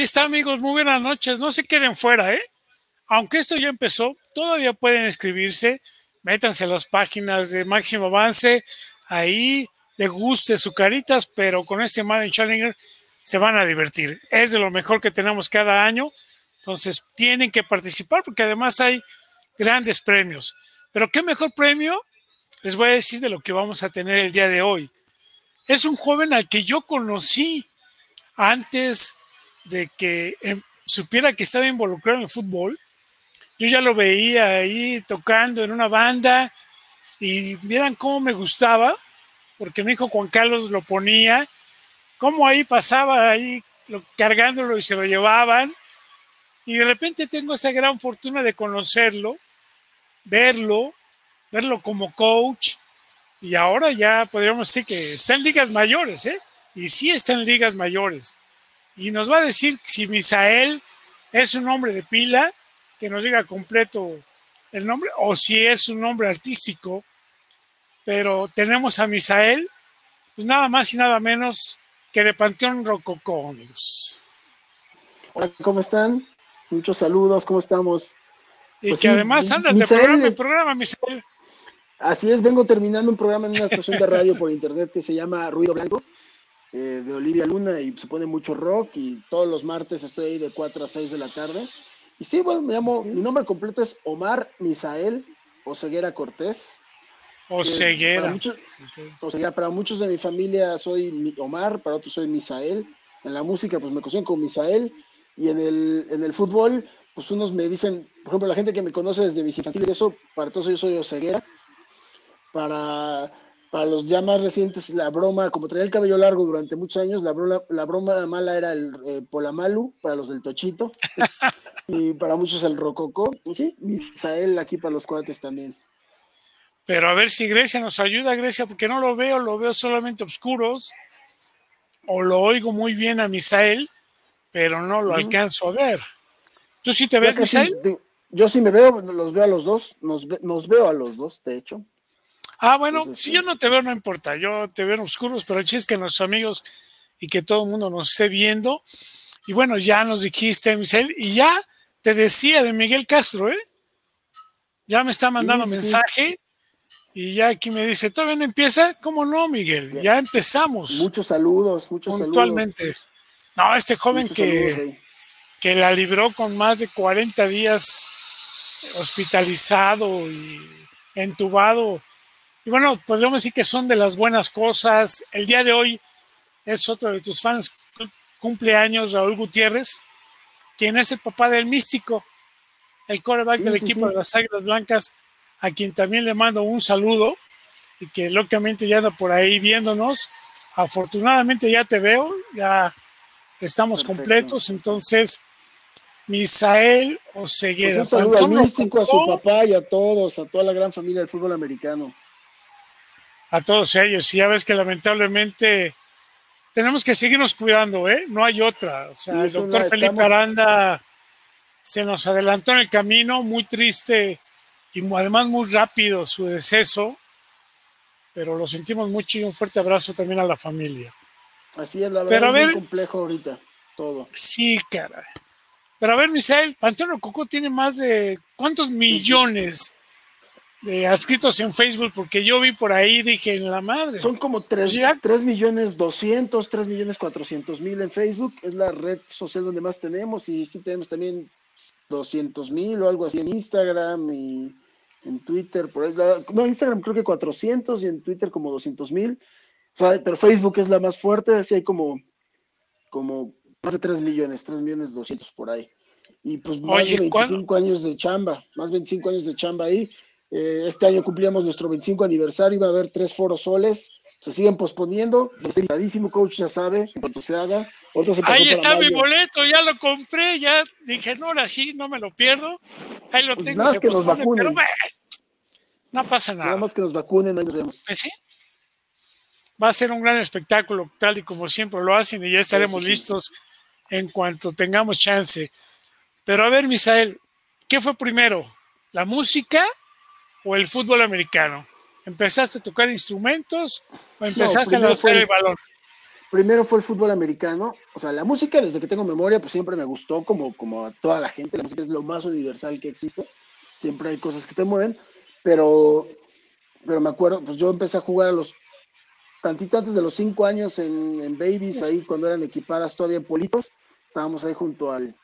Ahí está, amigos. Muy buenas noches. No se queden fuera, ¿eh? Aunque esto ya empezó, todavía pueden escribirse. Métanse a las páginas de Máximo Avance. Ahí deguste sus caritas, pero con este Madden Challenger se van a divertir. Es de lo mejor que tenemos cada año. Entonces tienen que participar porque además hay grandes premios. Pero qué mejor premio les voy a decir de lo que vamos a tener el día de hoy. Es un joven al que yo conocí antes de que em, supiera que estaba involucrado en el fútbol. Yo ya lo veía ahí tocando en una banda y vieran cómo me gustaba, porque mi hijo Juan Carlos lo ponía, cómo ahí pasaba ahí cargándolo y se lo llevaban. Y de repente tengo esa gran fortuna de conocerlo, verlo, verlo como coach. Y ahora ya podríamos decir que está en ligas mayores, ¿eh? Y sí está en ligas mayores y nos va a decir si Misael es un nombre de pila, que nos diga completo el nombre, o si es un nombre artístico. Pero tenemos a Misael, pues nada más y nada menos que de Panteón Rococó, Hola, ¿cómo están? Muchos saludos, ¿cómo estamos? Y pues que además andas de programa en programa, Misael. Así es, vengo terminando un programa en una estación de radio por internet que se llama Ruido Blanco eh, de Olivia Luna y se pone mucho rock y todos los martes estoy ahí de 4 a 6 de la tarde. Y sí, bueno, me llamo, mi nombre completo es Omar Misael Oseguera Cortés. Oseguera. Para muchos, para muchos de mi familia soy Omar, para otros soy Misael. En la música, pues me conocen como Misael. Y en el, en el fútbol, pues unos me dicen, por ejemplo, la gente que me conoce desde mis infantiles, eso, para todos yo soy Oseguera. Para para los ya más recientes, la broma, como traía el cabello largo durante muchos años, la broma, la broma mala era el eh, Polamalu, para los del Tochito, y para muchos el Rococo, y sí, Misael aquí para los cuates también. Pero a ver si Grecia nos ayuda, Grecia, porque no lo veo, lo veo solamente oscuros, o lo oigo muy bien a Misael, pero no lo alcanzo a ver. ¿Tú sí te ves, Misael? yo sí me veo, los veo a los dos, nos, nos veo a los dos, de hecho. Ah, bueno, si yo no te veo, no importa. Yo te veo en oscuros, pero el es que nuestros amigos y que todo el mundo nos esté viendo. Y bueno, ya nos dijiste, Michelle, y ya te decía de Miguel Castro, ¿eh? Ya me está mandando mensaje y ya aquí me dice, ¿todavía no empieza? ¿Cómo no, Miguel? Ya, empezamos. Muchos saludos, muchos puntualmente. No, este joven que, que la libró con más de 40 días hospitalizado y entubado y bueno, podríamos decir que son de las buenas cosas. El día de hoy es otro de tus fans cumpleaños, Raúl Gutiérrez, quien es el papá del místico, el coreback del equipo de las Águilas Blancas, a quien también le mando un saludo y que locamente ya anda por ahí viéndonos. Afortunadamente ya te veo, ya estamos completos, entonces Misael Oseguera. Pues un saludo al místico, a su papá y a todos, a toda la gran familia del fútbol americano a todos ellos. Y ya ves que lamentablemente tenemos que seguirnos cuidando, ¿eh? No hay otra. O sea, el doctor Felipe Aranda se nos adelantó en el camino, muy triste y además muy rápido su deceso, pero lo sentimos mucho y un fuerte abrazo también a la familia. Así es, la verdad, es muy complejo ahorita todo. Sí, caray. Pero a ver, Misael, Antonio Coco tiene más de ¿cuántos millones de adscritos en Facebook, porque yo vi por ahí, dije, en la madre. Son como 3, millones 200, 3 millones 400 mil en Facebook, es la red social donde más tenemos, y sí tenemos también 200 mil o algo así en Instagram y en Twitter, por eso, no, Instagram creo que 400 y en Twitter como 200 mil, pero Facebook es la más fuerte, así hay como, como más de 3 millones, 3 millones 200 por ahí. Y pues más de 25 años de chamba, más 25 años de chamba ahí eh, este año cumplíamos nuestro 25 aniversario, iba a haber tres foros soles, se siguen posponiendo, invitadísimo, coach ya sabe, en cuanto se haga. Ahí está mi boleto, ya lo compré, ya dije, no, ahora sí, no me lo pierdo. Ahí lo pues tengo, se que nos vacunen. no pasa nada. Nada más que nos vacunen, ahí nos vemos. Pues sí. Va a ser un gran espectáculo, tal y como siempre lo hacen, y ya estaremos listos en cuanto tengamos chance. Pero a ver, Misael, ¿qué fue primero? ¿La música o el fútbol americano? ¿Empezaste a tocar instrumentos o empezaste a lanzar el balón? primero fue el fútbol americano. O sea, la música, desde que tengo memoria, pues siempre me gustó, como, como a toda la gente. La música es lo más universal que existe. Siempre hay cosas que te mueven. Pero, pero me acuerdo, pues yo empecé a jugar a los tantito antes de los cinco años en, en Babies, ahí cuando eran equipadas todavía en Politos. Estábamos ahí junto al,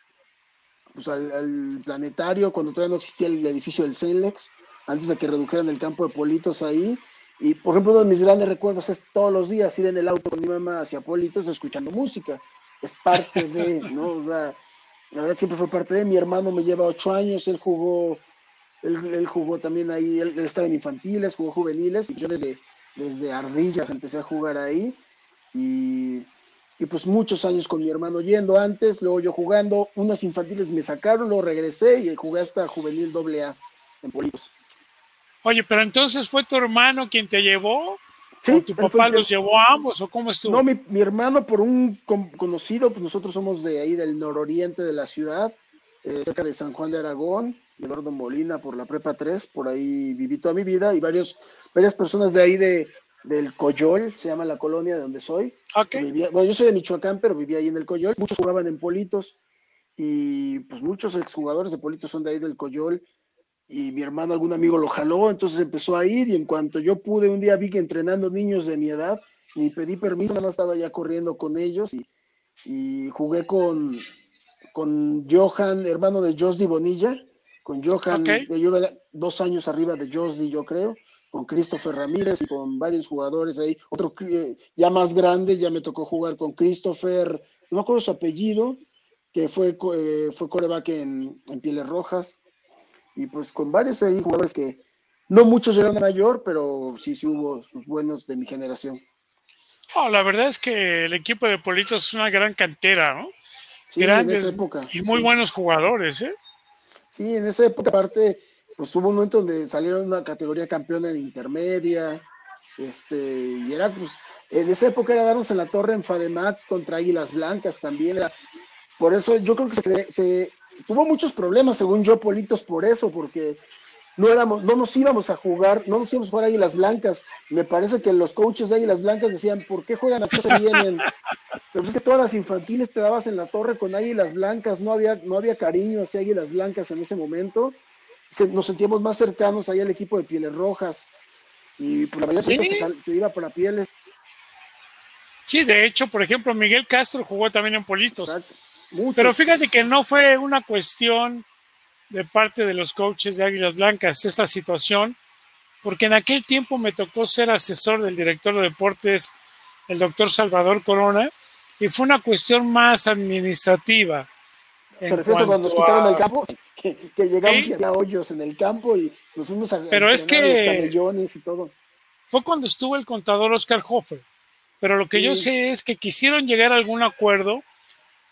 pues al, planetario, cuando todavía no existía el edificio del CELEX, antes de que redujeran el campo de Politos ahí. Y por ejemplo, uno de mis grandes recuerdos es todos los días ir en el auto con mi mamá hacia Politos escuchando música. Es parte de, ¿no? la verdad siempre fue parte de. Mi hermano me lleva ocho años, él jugó, él, jugó también ahí, él, estaba en infantiles, jugó juveniles, y yo desde, desde Ardillas empecé a jugar ahí. Y, y pues muchos años con mi hermano yendo antes, luego yo jugando, unas infantiles me sacaron, luego regresé y jugué hasta juvenil doble en Politos. Oye, pero entonces fue tu hermano quien te llevó. Sí, ¿O tu papá los llevó a ambos o cómo estuvo? No, mi, mi, hermano por un conocido, pues nosotros somos de ahí del nororiente de la ciudad, eh, cerca de San Juan de Aragón, Eduardo Molina por la Prepa 3, por ahí viví toda mi vida y varios, varias personas de ahí de, del Coyol, se llama la colonia de donde soy. Okay. bueno, yo soy de Michoacán, pero vivía ahí en el Coyol. Muchos jugaban en Politos y pues muchos exjugadores de Politos son de ahí del Coyol y mi hermano, algún amigo lo jaló, entonces empezó a ir y en cuanto yo pude, un día vi que entrenando niños de mi edad, ni pedí permiso, nada más estaba ya corriendo con ellos y, y jugué con, con Johan, hermano de Josdi Bonilla, con Johan, yo dos años arriba de Josdi, yo creo, con Christopher Ramírez y con varios jugadores ahí, otro ya más grande, ya me tocó jugar con Christopher, no acuerdo su apellido, que fue, eh, fue coreback en, en Pieles Rojas, y pues con varios ahí jugadores que no muchos eran mayor, pero sí, sí hubo sus buenos de mi generación. Oh, la verdad es que el equipo de Politos es una gran cantera, ¿no? Grandes y muy buenos jugadores, ¿eh? Sí, en esa época aparte, pues hubo un momento donde salieron una categoría campeona en intermedia, este, y era pues, en esa época era darnos en la torre en Fademac contra Águilas Blancas también, era, por eso yo creo que se, se tuvo muchos problemas, según yo, Politos, por eso, porque no éramos, no nos íbamos a jugar, no nos íbamos a jugar Águilas Blancas. Me parece que los coaches de Águilas Blancas decían, ¿por qué juegan aquí se vienen? Pero es que todas las infantiles te dabas en la torre con Águilas Blancas, no había, no había cariño hacia Águilas Blancas en ese momento. nos sentíamos más cercanos ahí al equipo de Pieles Rojas. Y por pues, la verdad se, iba para Pieles. Sí, de hecho, por ejemplo, Miguel Castro jugó también en Politos. Exacto. Pero fíjate que no fue una cuestión de parte de los coaches de Águilas Blancas esta situación, porque en aquel tiempo me tocó ser asesor del director de deportes, el doctor Salvador Corona, y fue una cuestión más administrativa. ¿Te refieres cuando nos quitaron el campo? Que, llegamos y había hoyos en el campo y nos fuimos a Pero es que y todo. Fue cuando estuvo el contador Oscar Hofer. Pero lo que yo sé es que quisieron llegar a algún acuerdo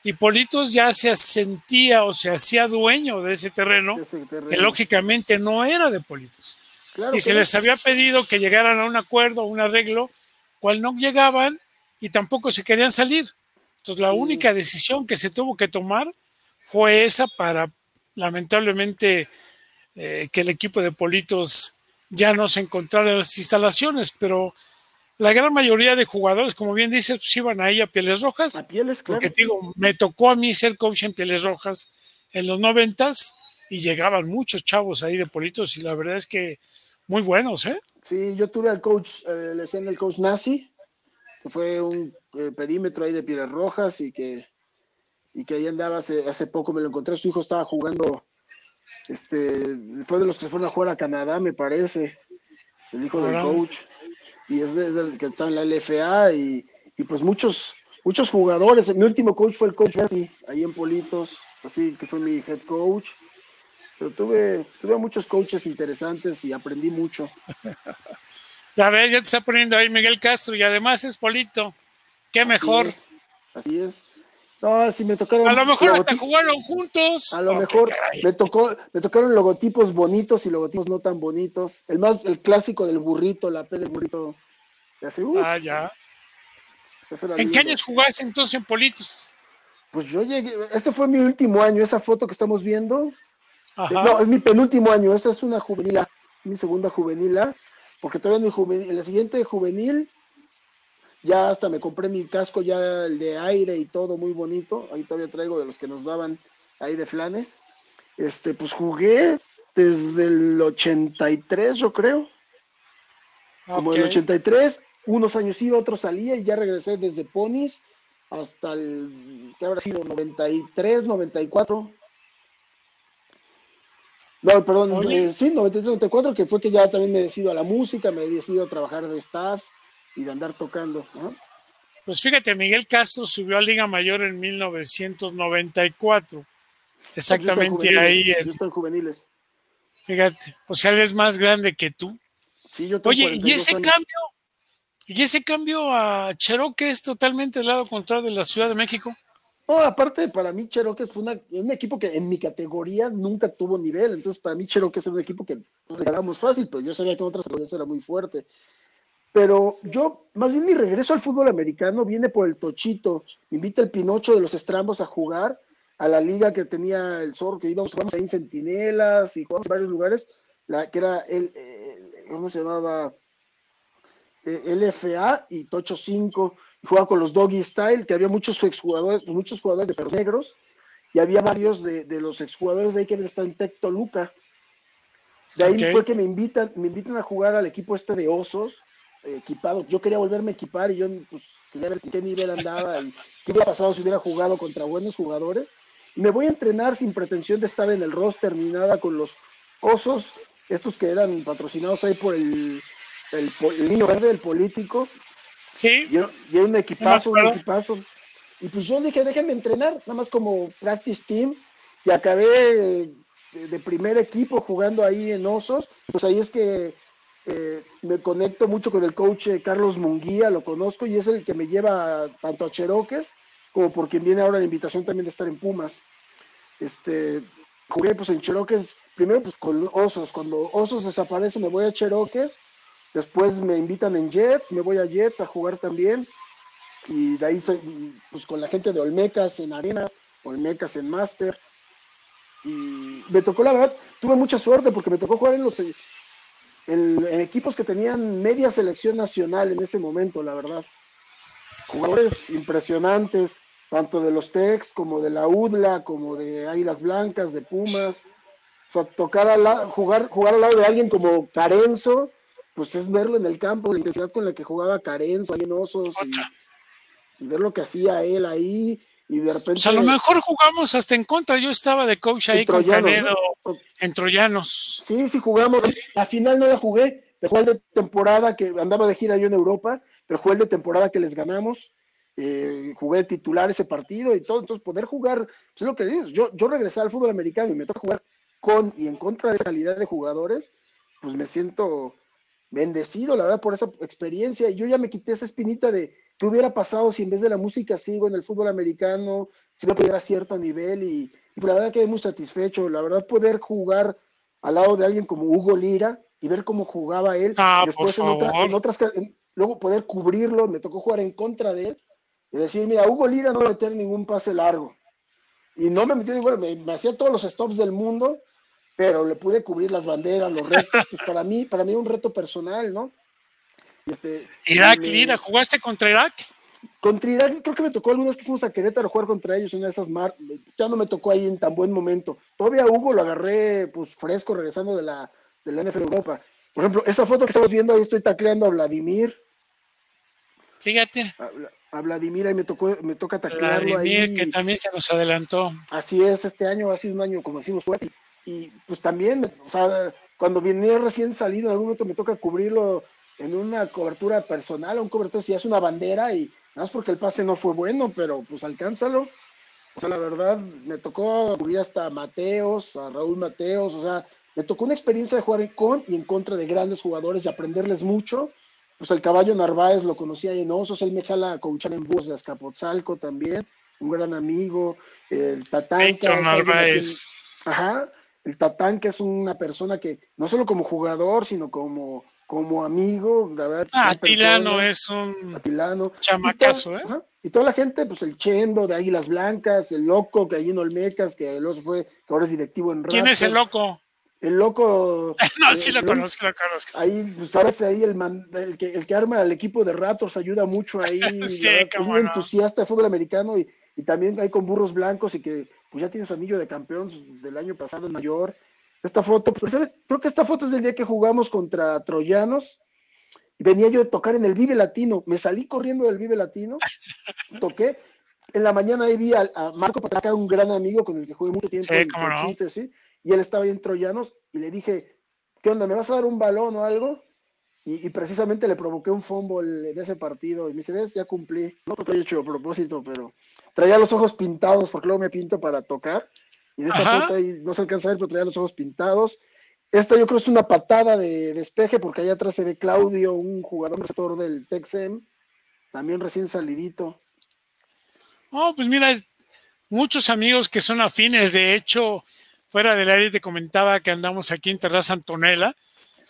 y Politos ya se sentía o se hacía dueño de ese terreno, que lógicamente no era de Politos. y se les había pedido que llegaran a un acuerdo, un arreglo, cual no llegaban y tampoco se querían salir. Entonces la única decisión que se tuvo que tomar fue esa para, lamentablemente, eh, que el equipo de Politos ya no se encontrara en las instalaciones, pero la gran mayoría de jugadores, como bien dices, pues iban ahí a Pieles Rojas. A Pieles, claro. Porque digo, me tocó a mí ser coach en Pieles Rojas en los noventas y llegaban muchos chavos ahí de Politos y la verdad es que muy buenos, ¿eh? Sí, yo tuve al coach, eh, le decían el coach Nazi, que fue un eh, perímetro ahí de Pieles Rojas y que, y que ahí andaba hace, hace poco, me lo encontré, su hijo estaba jugando, este, fue de los que fueron a jugar a Canadá, me parece, el hijo del coach y es desde que está en la LFA y, y, pues muchos, muchos jugadores. Mi último coach fue el coach Berti, ahí en Politos, así que fue mi head coach. Pero tuve, tuve muchos coaches interesantes y aprendí mucho. Ya ves, ya te está poniendo ahí Miguel Castro y además es Polito. Qué mejor. así es. No, si me tocaron. A lo mejor hasta jugaron juntos. A lo mejor me tocó, me tocaron logotipos bonitos y logotipos no tan bonitos. El más, el clásico del burrito, la P del burrito. Uh, ah, ya. ¿En qué años jugaste entonces en Politos? Pues yo llegué, este fue mi último año, esa foto que estamos viendo. No, es mi penúltimo año, esta es una juvenil, mi segunda juvenil, porque todavía mi juvenil, en la siguiente juvenil Ya hasta me compré mi casco, ya el de aire y todo muy bonito. Ahí todavía traigo de los que nos daban ahí de flanes. Este, pues jugué desde el 83, yo creo. Como el 83, unos años iba, otros salía y ya regresé desde Ponis hasta el, ¿qué habrá sido? 93, 94. No, perdón, eh, sí, 93, 94, que fue que ya también me decido a la música, me he decidido a trabajar de staff y de andar tocando. Pues fíjate, Miguel Castro subió a Liga Mayor en 1994. Exactamente ahí. En, yo estoy en juveniles. Fíjate, o sea, él es más grande que tú. Sí, yo Oye, ¿y ese cambio? ¿Y ese cambio a Cherokee es totalmente del lado contrario de la Ciudad de México? No, aparte, para mí Cherokee fue un equipo que en mi categoría nunca tuvo nivel. Entonces, para mí Cherokee es un equipo que regalamos fácil, pero yo sabía que en otras categorías era muy fuerte. Pero yo, más bien mi regreso al fútbol americano viene por el Tochito. Me invita el Pinocho de los Estrambos a jugar a la liga que tenía el Zorro, que íbamos, jugamos ahí en Centinelas y jugamos en varios lugares, la, que era el, ¿cómo se llamaba? LFA y Tocho 5. Jugaba con los Doggy Style, que había muchos exjugadores, muchos jugadores de perros negros, y había varios de, los exjugadores de ahí que están en Tecto Luca. De ahí fue que me invitan, me invitan a jugar al equipo este de osos, equipado. Yo quería volverme a equipar y yo pues, quería ver qué nivel andaba y qué hubiera pasado si hubiera jugado contra buenos jugadores. Y me voy a entrenar sin pretensión de estar en el roster ni nada con los osos, estos que eran patrocinados ahí por el, el, niño verde, el político. Sí. Y, un equipazo, un equipazo. Y pues yo dije, déjenme entrenar, nada más como practice team. Y acabé de primer equipo jugando ahí en Osos. Pues ahí es que eh, me conecto mucho con el coach eh, Carlos Munguía, lo conozco y es el que me lleva tanto a Cheroques como por quien viene ahora la invitación también de estar en Pumas. Este, jugué pues en Cheroques, primero pues con Osos, cuando Osos desaparece me voy a Cheroques, después me invitan en Jets, me voy a Jets a jugar también. Y de ahí pues con la gente de Olmecas en Arena, Olmecas en Master. Y me tocó la verdad, tuve mucha suerte porque me tocó jugar en los en, equipos que tenían media selección nacional en ese momento, la verdad. Jugadores impresionantes, tanto de los Tex como de la UDLA, como de Águilas Blancas, de Pumas. O sea, tocar al jugar, jugar al lado de alguien como Carenzo, pues es verlo en el campo, la intensidad con la que jugaba Carenzo ahí en Osos, y ver lo que hacía él ahí, y de repente. Pues a lo mejor jugamos hasta en contra. Yo estaba de coach ahí con Canedo en Troyanos. Sí, sí jugamos. La final no la jugué. El juego de temporada que andaba de gira yo en Europa, pero jugué el de temporada que les ganamos. Eh, jugué de titular ese partido y todo. Entonces, poder jugar, es lo que digo. Yo, yo regresé al fútbol americano y me toca jugar con y en contra de esa calidad de jugadores, pues me siento bendecido, la verdad, por esa experiencia. Y yo ya me quité esa espinita de ¿Qué hubiera pasado si en vez de la música sigo en el fútbol americano, si no pudiera cierto nivel? Y, y la verdad quedé muy satisfecho. La verdad, poder jugar al lado de alguien como Hugo Lira y ver cómo jugaba él. Ah, después en, otras, luego poder cubrirlo, me tocó jugar en contra de él y decir, mira, Hugo Lira no va a meter ningún pase largo. Y no me metió, bueno, me, hacía todos los stops del mundo, pero le pude cubrir las banderas, los retos. Pues para mí, para mí era un reto personal, ¿no? Este, Irak, Lira, ¿jugaste contra Irak? Contra Irak, creo que me tocó algunas que fuimos a Querétaro a jugar contra ellos, una de esas mar, ya no me tocó ahí en tan buen momento. Todavía Hugo lo agarré pues fresco regresando de la, de la NFL Europa. Por ejemplo, esa foto que estamos viendo ahí estoy tacleando a Vladimir. Fíjate. A, Vladimir ahí me tocó, me toca taclearlo Vladimir, que también se nos adelantó. Así es, este año ha sido un año, como decimos, fuerte. Y, pues también, o sea, cuando viene recién salido, en algún momento me toca cubrirlo en una cobertura personal, un cobertor si hace una bandera y más porque el pase no fue bueno, pero pues alcánzalo. O sea, la verdad, me tocó cubrir hasta a Mateos, a Raúl Mateos, o sea, me tocó una experiencia de jugar con y en contra de grandes jugadores y aprenderles mucho. Pues el caballo Narváez lo conocía en Osos, él me jala a coachar en Bus de Azcapotzalco también, un gran amigo, el Tatán. Narváez. ajá, el Tatán que es una persona que no solo como jugador, sino como como amigo, la verdad. Ah, Atilano es un Atilano. chamacazo, ¿eh? Y toda la gente, pues el Chendo de Águilas Blancas, el Loco que allí en Olmecas, que el fue, que ahora es directivo en ¿Quién es el Loco? el loco. no, sí lo conozco, lo conozco. Ahí, pues ahora es ahí el, el, que, el que arma al equipo de Raptors, ayuda mucho ahí. sí, un entusiasta de fútbol americano y, y, también ahí con burros blancos y que pues ya tiene su anillo de campeón del año pasado mayor. Esta foto, pues, creo que esta foto es del día que jugamos contra Troyanos. Y venía yo de tocar en el Vive Latino. Me salí corriendo del Vive Latino, toqué. En la mañana ahí vi a, Marco Patraca, un gran amigo con el que jugué mucho tiempo sí, en no. ¿sí? Y él estaba ahí en Troyanos y le dije, ¿qué onda? ¿Me vas a dar un balón o algo? Y, precisamente le provoqué un fumble de ese partido. Y me dice, ves, ya cumplí. No porque lo haya hecho a propósito, pero traía los ojos pintados porque luego me pinto para tocar. Y de esa foto ahí no se alcanza a ver, pero traía los ojos pintados. Esta yo creo es una patada de despeje, porque allá atrás se ve Claudio, un jugador del Texem, también recién salidito. Oh, pues mira, muchos amigos que son afines, de hecho, fuera del área te comentaba que andamos aquí en Terraza Antonella,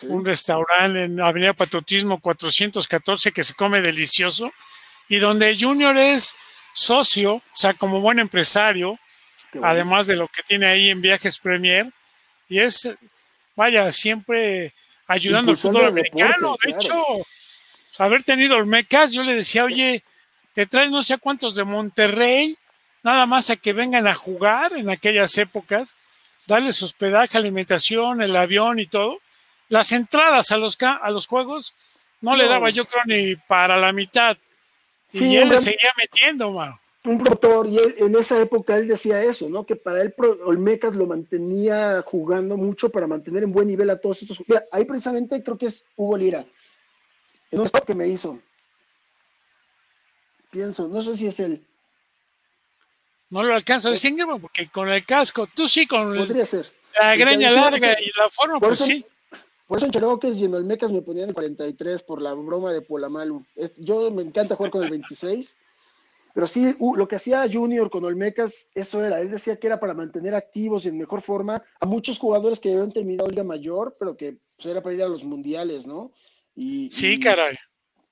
un restaurante en Avenida Patriotismo 414 que se come delicioso y donde Junior es socio, o sea, como buen empresario, además de lo que tiene ahí en Viajes Premier, y es, vaya, siempre ayudando al fútbol americano. de hecho, haber tenido el Mecas, yo le decía, oye, te traes no sé cuántos de Monterrey, nada más a que vengan a jugar en aquellas épocas, darles hospedaje, alimentación, el avión y todo. Las entradas a los, a los juegos no, le daba yo creo ni para la mitad. Y él le seguía metiendo, mano un promotor, y en esa época él decía eso, ¿no? Que para él Olmecas lo mantenía jugando mucho para mantener en buen nivel a todos estos. Mira, ahí precisamente creo que es Hugo Lira. Un spot que me hizo. Pienso, no sé si es él. No lo alcanzo a distinguir porque con el casco, tú sí, con Podría ser. la greña larga y la forma, por pues sí. Por eso en Cheroques y en Olmecas me ponían el 43 por la broma de Polamalu. Yo me encanta jugar con el 26 pero sí, lo que hacía Junior con Olmecas, eso era, él decía que era para mantener activos y en mejor forma a muchos jugadores que habían terminado Liga Mayor, pero que pues, era para ir a los mundiales, ¿no? Y, sí, caray.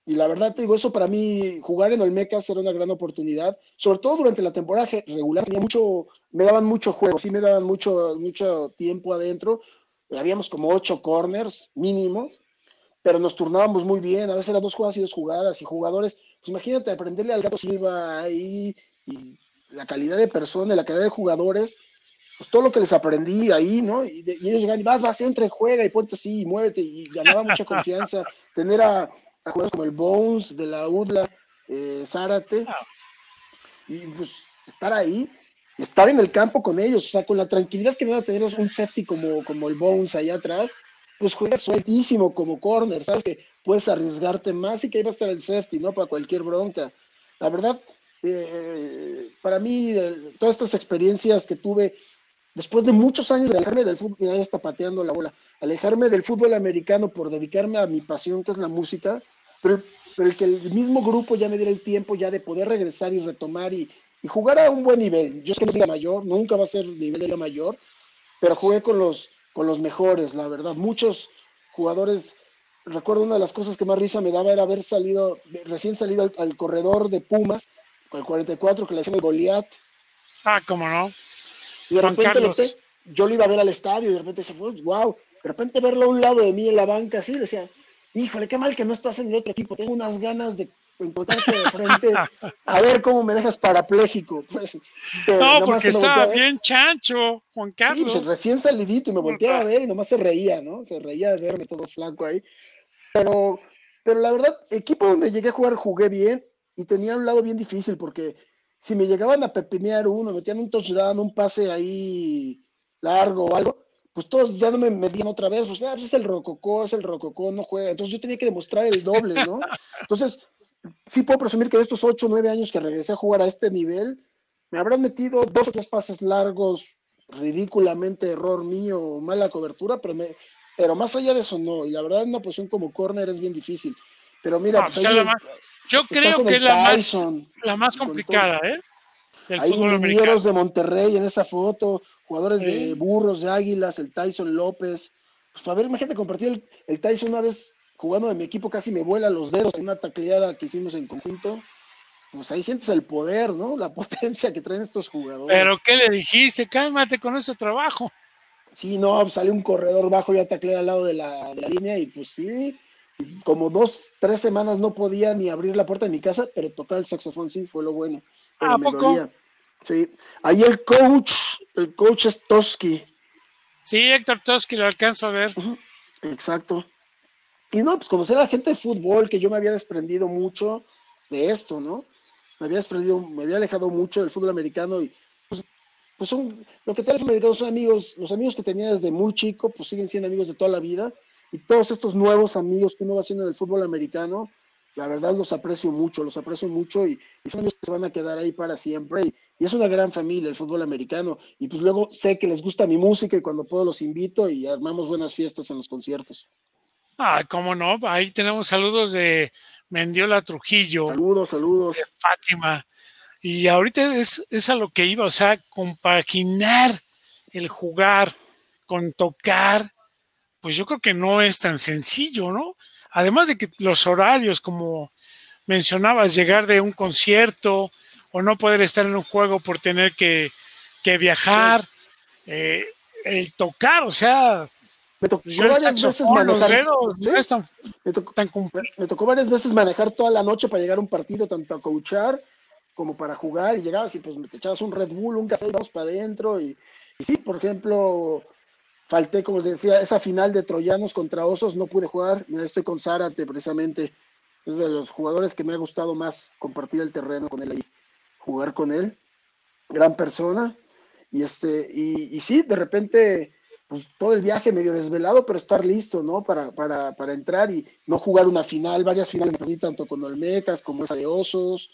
Y la verdad te digo, eso para mí, jugar en Olmecas era una gran oportunidad, sobre todo durante la temporada regular, tenía mucho, me daban mucho juego, sí me daban mucho, mucho tiempo adentro, habíamos como ocho corners mínimo, pero nos turnábamos muy bien, a veces eran dos jugadas y dos jugadas, y jugadores, pues imagínate aprenderle al gato Silva ahí, y la calidad de persona, la calidad de jugadores, pues todo lo que les aprendí ahí, ¿no? Y, ellos llegan y vas, vas, entra y juega y ponte así y muévete, y ganaba mucha confianza. Tener a, jugadores como el Bones de la UDLA, eh, Zárate, y pues estar ahí, estar en el campo con ellos, o sea, con la tranquilidad que me va a tener un safety como, como el Bones allá atrás, pues juegas sueltísimo como corner, sabes que puedes arriesgarte más y que ahí va a estar el safety, ¿no? Para cualquier bronca. La verdad, eh, para mí, todas estas experiencias que tuve, después de muchos años de alejarme del fútbol, ya está pateando la bola, alejarme del fútbol americano por dedicarme a mi pasión, que es la música, pero, el que el mismo grupo ya me diera el tiempo ya de poder regresar y retomar y, jugar a un buen nivel. Yo sé que no es mayor, nunca va a ser nivel de la mayor, pero jugué con los con los mejores, la verdad. Muchos jugadores, recuerdo una de las cosas que más risa me daba era haber salido, recién salido al, corredor de Pumas, con el 44 que le hacían el Goliat. Ah, cómo no. Y de repente yo lo iba a ver al estadio y de repente se fue, wow, de repente verlo a un lado de mí en la banca así, decía, híjole, qué mal que no estás en el otro equipo, tengo unas ganas de encontrarte de frente, a ver cómo me dejas parapléjico. Pues, no, porque estaba bien chancho, Juan pues, Carlos. recién salidito y me volteaba a ver y nomás se reía, ¿no? Se reía de verme todo flaco ahí. Pero, pero la verdad, equipo donde llegué a jugar jugué bien y tenía un lado bien difícil porque si me llegaban a pepinear uno, metían un touchdown, un pase ahí largo o algo, pues todos ya no me medían otra vez, o sea, es el rococó, es el rococó, no juega, entonces yo tenía que demostrar el doble, ¿no? Entonces, sí puedo presumir que de estos 8 o 9 años que regresé a jugar a este nivel, me habrán metido dos o tres pases largos, ridículamente error mío, mala cobertura, pero, me, pero más allá de eso no. Y la verdad, una posición como corner es bien difícil. Pero mira, pues yo creo que es la más, la más complicada, ¿eh? Hay ingenieros de Monterrey en esa foto, jugadores de burros, de águilas, el Tyson López. Pues a ver, imagínate compartir el, el Tyson una vez jugando de mi equipo casi me vuela los dedos en una tacleada que hicimos en conjunto. Pues ahí sientes el poder, ¿no? La potencia que traen estos jugadores. Pero ¿qué le dijiste? Cálmate con ese trabajo. Sí, no, pues, salió un corredor bajo y ataclé al lado de la, de la línea y pues sí, como dos, tres semanas no podía ni abrir la puerta de mi casa, pero tocar el saxofón sí fue lo bueno. ¿A poco? Sí. Ahí el coach, el coach es Toski. Sí, Héctor Toski, lo alcanzo a ver. Exacto. Y no, pues conocer a la gente de fútbol, que yo me había desprendido mucho de esto, ¿no? Me había desprendido, me había alejado mucho del fútbol americano y pues, pues son, lo que te los americanos son amigos, los amigos que tenía desde muy chico, pues siguen siendo amigos de toda la vida. Y todos estos nuevos amigos que uno va haciendo del fútbol americano, la verdad los aprecio mucho, los aprecio mucho y, son amigos que se van a quedar ahí para siempre. Y, y, es una gran familia el fútbol americano. Y pues luego sé que les gusta mi música y cuando puedo los invito y armamos buenas fiestas en los conciertos. Ah, cómo no, ahí tenemos saludos de Mendiola Trujillo. Saludos, saludos. De Fátima. Y ahorita es, es a lo que iba, o sea, compaginar el jugar con tocar, pues yo creo que no es tan sencillo, ¿no? Además de que los horarios, como mencionabas, llegar de un concierto o no poder estar en un juego por tener que, viajar, eh, el tocar, o sea, me tocó varias veces manejar. me, tocó, varias veces manejar toda la noche para llegar a un partido, tanto a coachar como para jugar, y llegabas y pues te echabas un Red Bull, un café, y vamos para adentro. Y, y sí, por ejemplo, falté, como les decía, esa final de Troyanos contra Osos, no pude jugar. Mira, estoy con Zárate precisamente. Es de los jugadores que me ha gustado más compartir el terreno con él y jugar con él. Gran persona. Y este, y, y sí, de repente pues, todo el viaje medio desvelado, pero estar listo, ¿no? Para, para, para entrar y no jugar una final, varias finales tanto con Olmecas como esa de Osos,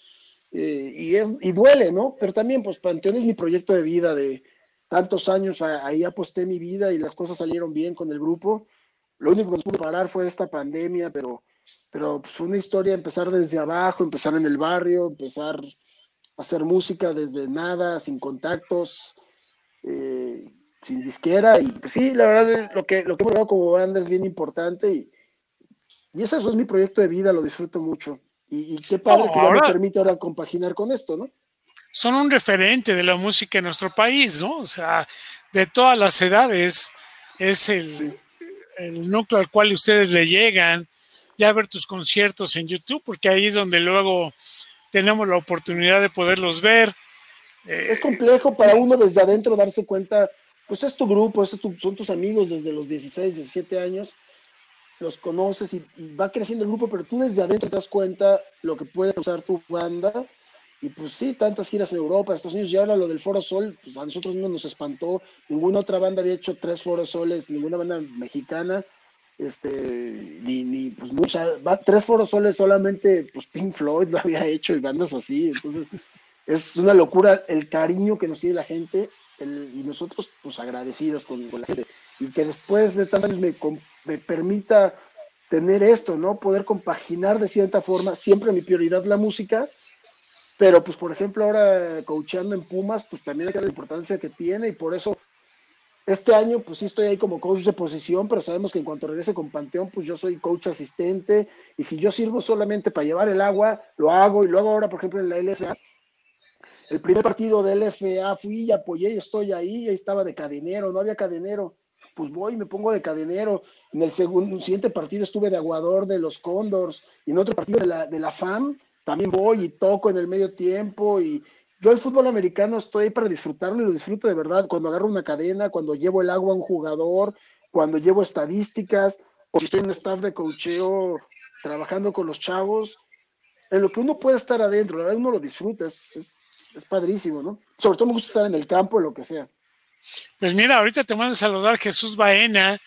eh, y, es, y duele, ¿no? Pero también, pues Panteón es mi proyecto de vida de tantos años, ahí aposté mi vida y las cosas salieron bien con el grupo. Lo único que nos pudo parar fue esta pandemia, pero, pero pues, fue una historia empezar desde abajo, empezar en el barrio, empezar a hacer música desde nada, sin contactos. Eh, sin disquera y pues sí, la verdad lo que, lo que hemos logrado como banda es bien importante y, y ese eso es mi proyecto de vida, lo disfruto mucho. Y, qué padre que ya me permite ahora compaginar con esto, ¿no? Son un referente de la música en nuestro país, ¿no? O sea, de todas las edades es el, el núcleo al cual ustedes le llegan, ya ver tus conciertos en YouTube, porque ahí es donde luego tenemos la oportunidad de poderlos ver. Es complejo para uno desde adentro darse cuenta pues es tu grupo, son tus amigos desde los 16, 17 años, los conoces y, va creciendo el grupo, pero tú desde adentro te das cuenta lo que puede usar tu banda. Y pues sí, tantas giras en Europa, Estados Unidos, y ahora lo del Foro Sol, pues a nosotros no nos espantó. Ninguna otra banda había hecho tres Foro Soles, ninguna banda mexicana, este, ni, ni pues mucha, tres Foro Soles solamente, pues Pink Floyd lo había hecho y bandas así. Entonces, es una locura el cariño que nos tiene la gente y nosotros pues agradecidos con, la gente y que después de tantos años me, permita tener esto, ¿no? Poder compaginar de cierta forma, siempre mi prioridad la música, pero pues por ejemplo ahora coachando en Pumas, pues también hay la importancia que tiene y por eso este año pues sí estoy ahí como coach de posición, pero sabemos que en cuanto regrese con Panteón, pues yo soy coach asistente y si yo sirvo solamente para llevar el agua, lo hago y luego ahora por ejemplo en la LFA el primer partido del FA fui y apoyé y estoy ahí, ahí estaba de cadenero, no había cadenero. Pues voy me pongo de cadenero. En el segundo, siguiente partido estuve de aguador de los Condors y en otro partido de la, de la FAM también voy y toco en el medio tiempo y yo el fútbol americano estoy ahí para disfrutarlo y lo disfruto de verdad. Cuando agarro una cadena, cuando llevo el agua a un jugador, cuando llevo estadísticas, o si estoy en un staff de cocheo trabajando con los chavos, en lo que uno puede estar adentro, la verdad uno lo disfruta, es padrísimo, ¿no? Sobre todo me gusta estar en el campo, lo que sea. Pues mira, ahorita te mando a saludar Jesús Baena,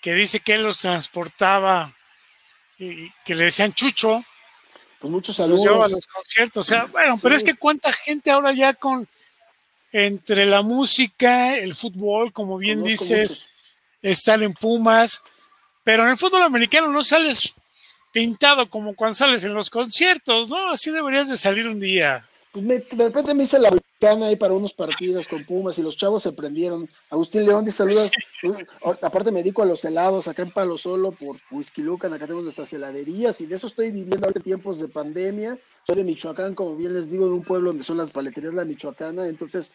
que dice que él los transportaba y que le decían Chucho. Pues muchos saludos. Los a los conciertos. O sea, bueno, pero es que cuánta gente ahora ya con entre la música, el fútbol, como bien dices, están en Pumas, pero en el fútbol americano no sales pintado como cuando sales en los conciertos, ¿no? Así deberías de salir un día pues de repente me hice la americana ahí para unos partidos con Pumas y los chavos se prendieron. Agustín León dice saludos. Aparte me dedico a los helados acá en Palo Solo por Whisky Lucan, acá tenemos nuestras heladerías y de eso estoy viviendo ahorita tiempos de pandemia. Soy de Michoacán, como bien les digo, de un pueblo donde son las paleterías la Michoacana, entonces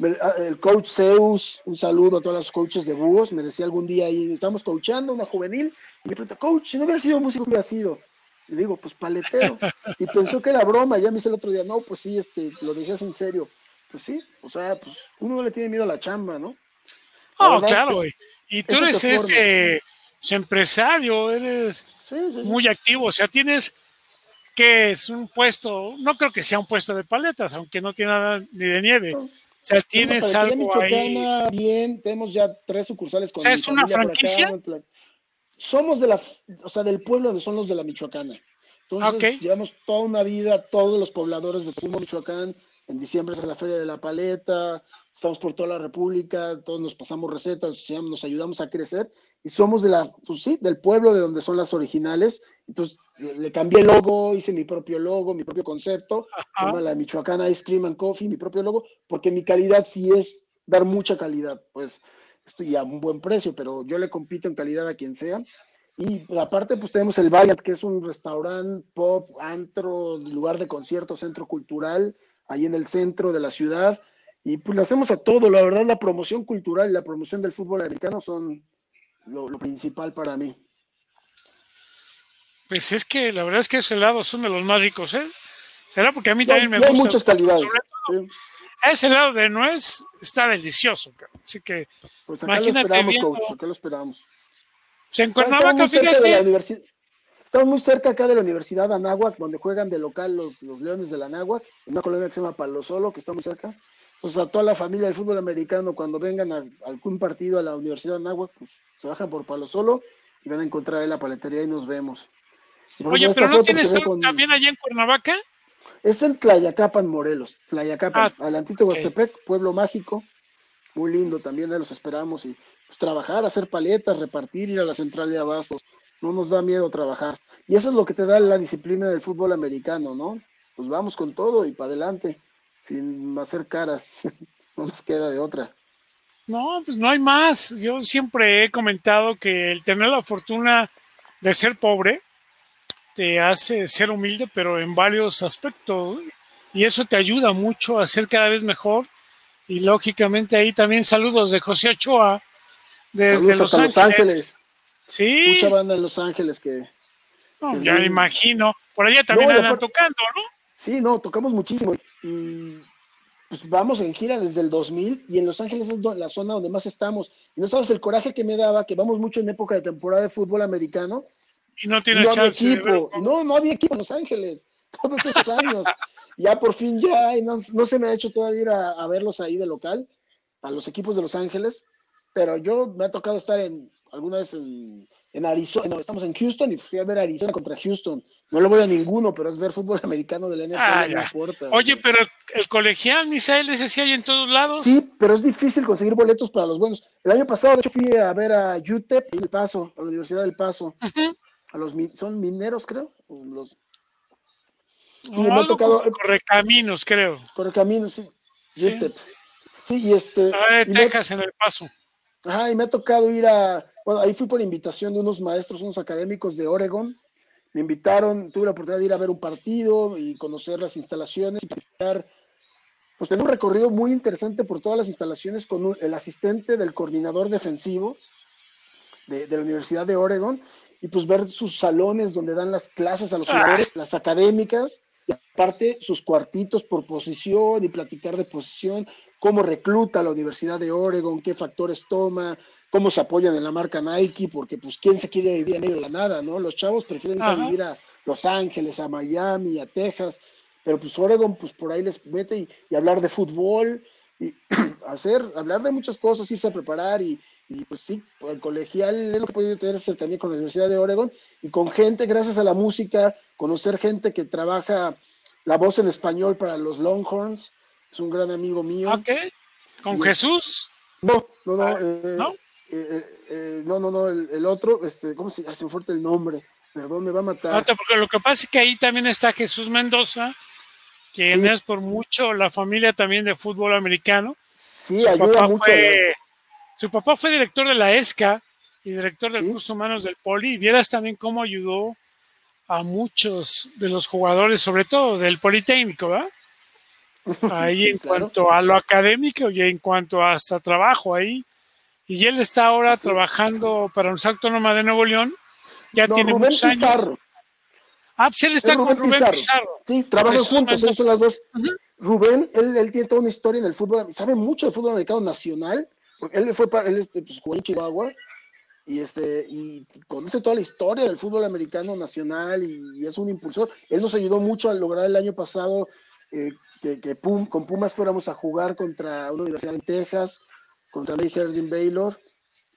Ah, el coach Zeus, un saludo a todos los coaches de búhos, me decía algún día ahí, estamos coachando una juvenil, y me pregunta, coach, si no hubiera sido músico, ¿qué hubiera sido? Y digo, pues paletero. Y pensó que era broma, ya me dice el otro día, no, pues sí, este, lo decías en serio. Pues sí, o sea, pues uno no le tiene miedo a la chamba, ¿no? oh, claro, güey. Y tú eres ese empresario, eres muy activo, o sea, tienes que es un puesto, no creo que sea un puesto de paletas, aunque no tiene nada ni de nieve. O sea, tienes algo ahí. Bien, tenemos ya tres sucursales con. O sea, es una franquicia. Somos de la, o sea, del pueblo donde son los de la Michoacana. Entonces, llevamos toda una vida, todos los pobladores de Pumo, Michoacán. En diciembre es la Feria de la Paleta, estamos por toda la República, todos nos pasamos recetas, nos ayudamos a crecer y somos de la, pues sí, del pueblo de donde son las originales. Entonces, le cambié el logo, hice mi propio logo, mi propio concepto, la Michoacana Ice Cream and Coffee, mi propio logo, porque mi calidad sí es dar mucha calidad, pues estoy a un buen precio, pero yo le compito en calidad a quien sea. Y aparte, pues tenemos el Valiant, que es un restaurante, pop, antro, lugar de concierto, centro cultural, ahí en el centro de la ciudad. Y pues le hacemos a todo, la verdad, la promoción cultural y la promoción del fútbol americano son lo, lo principal para mí. Pues es que la verdad es que esos helados son de los más ricos, ¿eh? Será porque a mí también me gusta. Hay muchas calidades. Ese helado de nuez está delicioso, así que pues acá imagínate. Lo esperamos, coach, acá lo esperamos. Se en Cuernavaca, fíjate. Estamos muy cerca acá de la Universidad de Anáhuac, donde juegan de local los, los Leones de la Anáhuac, en una colonia que se llama Palo Solo, que está muy cerca. Entonces, a toda la familia del fútbol americano, cuando vengan a, algún partido a la Universidad de Anáhuac, pues se bajan por Palo Solo y van a encontrar ahí la paletería y nos vemos. Oye, pero ¿no tienes también allá en Cuernavaca? Es en Tlayacapan, Morelos. Tlayacapan, ah, Alantito Huastepec, pueblo mágico. Muy lindo también, ahí los esperamos. Y pues trabajar, hacer paletas, repartir, ir a la central de abastos. No nos da miedo trabajar. Y eso es lo que te da la disciplina del fútbol americano, ¿no? Pues vamos con todo y para adelante, sin hacer caras. no nos queda de otra. No, pues no hay más. Yo siempre he comentado que el tener la fortuna de ser pobre, te hace ser humilde, pero en varios aspectos. Y eso te ayuda mucho a ser cada vez mejor. Y lógicamente ahí también saludos de José Ochoa desde Los Ángeles. Sí. Mucha banda en Los Ángeles que. ya me imagino. Por allá también andan tocando, ¿no? Sí, no, tocamos muchísimo. Y pues vamos en gira desde el 2000 y en Los Ángeles es la zona donde más estamos. Y no sabes el coraje que me daba, que vamos mucho en época de temporada de fútbol americano y no tienes chance. Equipo. No, no había equipo en Los Ángeles todos esos años. ya por fin ya, no, no, se me ha hecho todavía ir a, verlos ahí de local, a los equipos de Los Ángeles, pero yo me ha tocado estar en alguna vez en, en Arizona, no, estamos en Houston y fui a ver Arizona contra Houston. No lo voy a ninguno, pero es ver fútbol americano de la NFL ah, no importa. Oye, pero el colegial, Misael, ese sí hay en todos lados. Sí, pero es difícil conseguir boletos para los buenos. El año pasado, de hecho, fui a ver a UTEP y El Paso, a la Universidad del Paso a los son mineros, creo. Los, y me ha tocado. Correcaminos, creo. Correcaminos, sí. Sí. sí y este. Ah, Texas en el paso. Ajá, y me ha tocado ir a. Bueno, ahí fui por invitación de unos maestros, unos académicos de Oregon. Me invitaron, tuve la oportunidad de ir a ver un partido y conocer las instalaciones y pues tener un recorrido muy interesante por todas las instalaciones con el asistente del coordinador defensivo de, de, la Universidad de Oregon y pues ver sus salones donde dan las clases a los ah. jugadores, las académicas, y aparte sus cuartitos por posición y platicar de posición, cómo recluta la Universidad de Oregon, qué factores toma, cómo se apoyan en la marca Nike, porque pues quién se quiere vivir en medio de la nada, ¿no? Los chavos prefieren irse a vivir a Los Ángeles, a Miami, a Texas, pero pues Oregon pues por ahí les mete y, y hablar de fútbol y hacer, hablar de muchas cosas, irse a preparar y, y pues sí, el colegial es lo que puede tener cercanía con la Universidad de Oregon y con gente, gracias a la música, conocer gente que trabaja la voz en español para los Longhorns, es un gran amigo mío. Ok, ¿con Jesús? No, no, no, ah, eh, ¿no? Eh, eh, no, no, no, el, otro, este, ¿cómo se hace fuerte el nombre? Perdón, me va a matar. porque lo que pasa es que ahí también está Jesús Mendoza, quien es por mucho la familia también de fútbol americano. Sí, ayuda mucho. Su papá fue director de la ESCA y director de recursos humanos del Poli. Y vieras también cómo ayudó a muchos de los jugadores, sobre todo del Politécnico, ¿verdad? ahí en cuanto a lo académico y en cuanto a hasta trabajo ahí. Y él está ahora trabajando para un Autónoma de Nuevo León. Ya tiene muchos años. Ah, pues él está con Rubén Pizarro. Sí, trabajan juntos, ellos son las dos. Rubén, él, él, tiene toda una historia en el fútbol, sabe mucho del fútbol americano nacional, porque él fue para, él este, pues, jugó en Chihuahua y este y conoce toda la historia del fútbol americano nacional y, es un impulsor. Él nos ayudó mucho a lograr el año pasado eh, que, con Pumas fuéramos a jugar contra una universidad en Texas, contra Lee Herdin Baylor.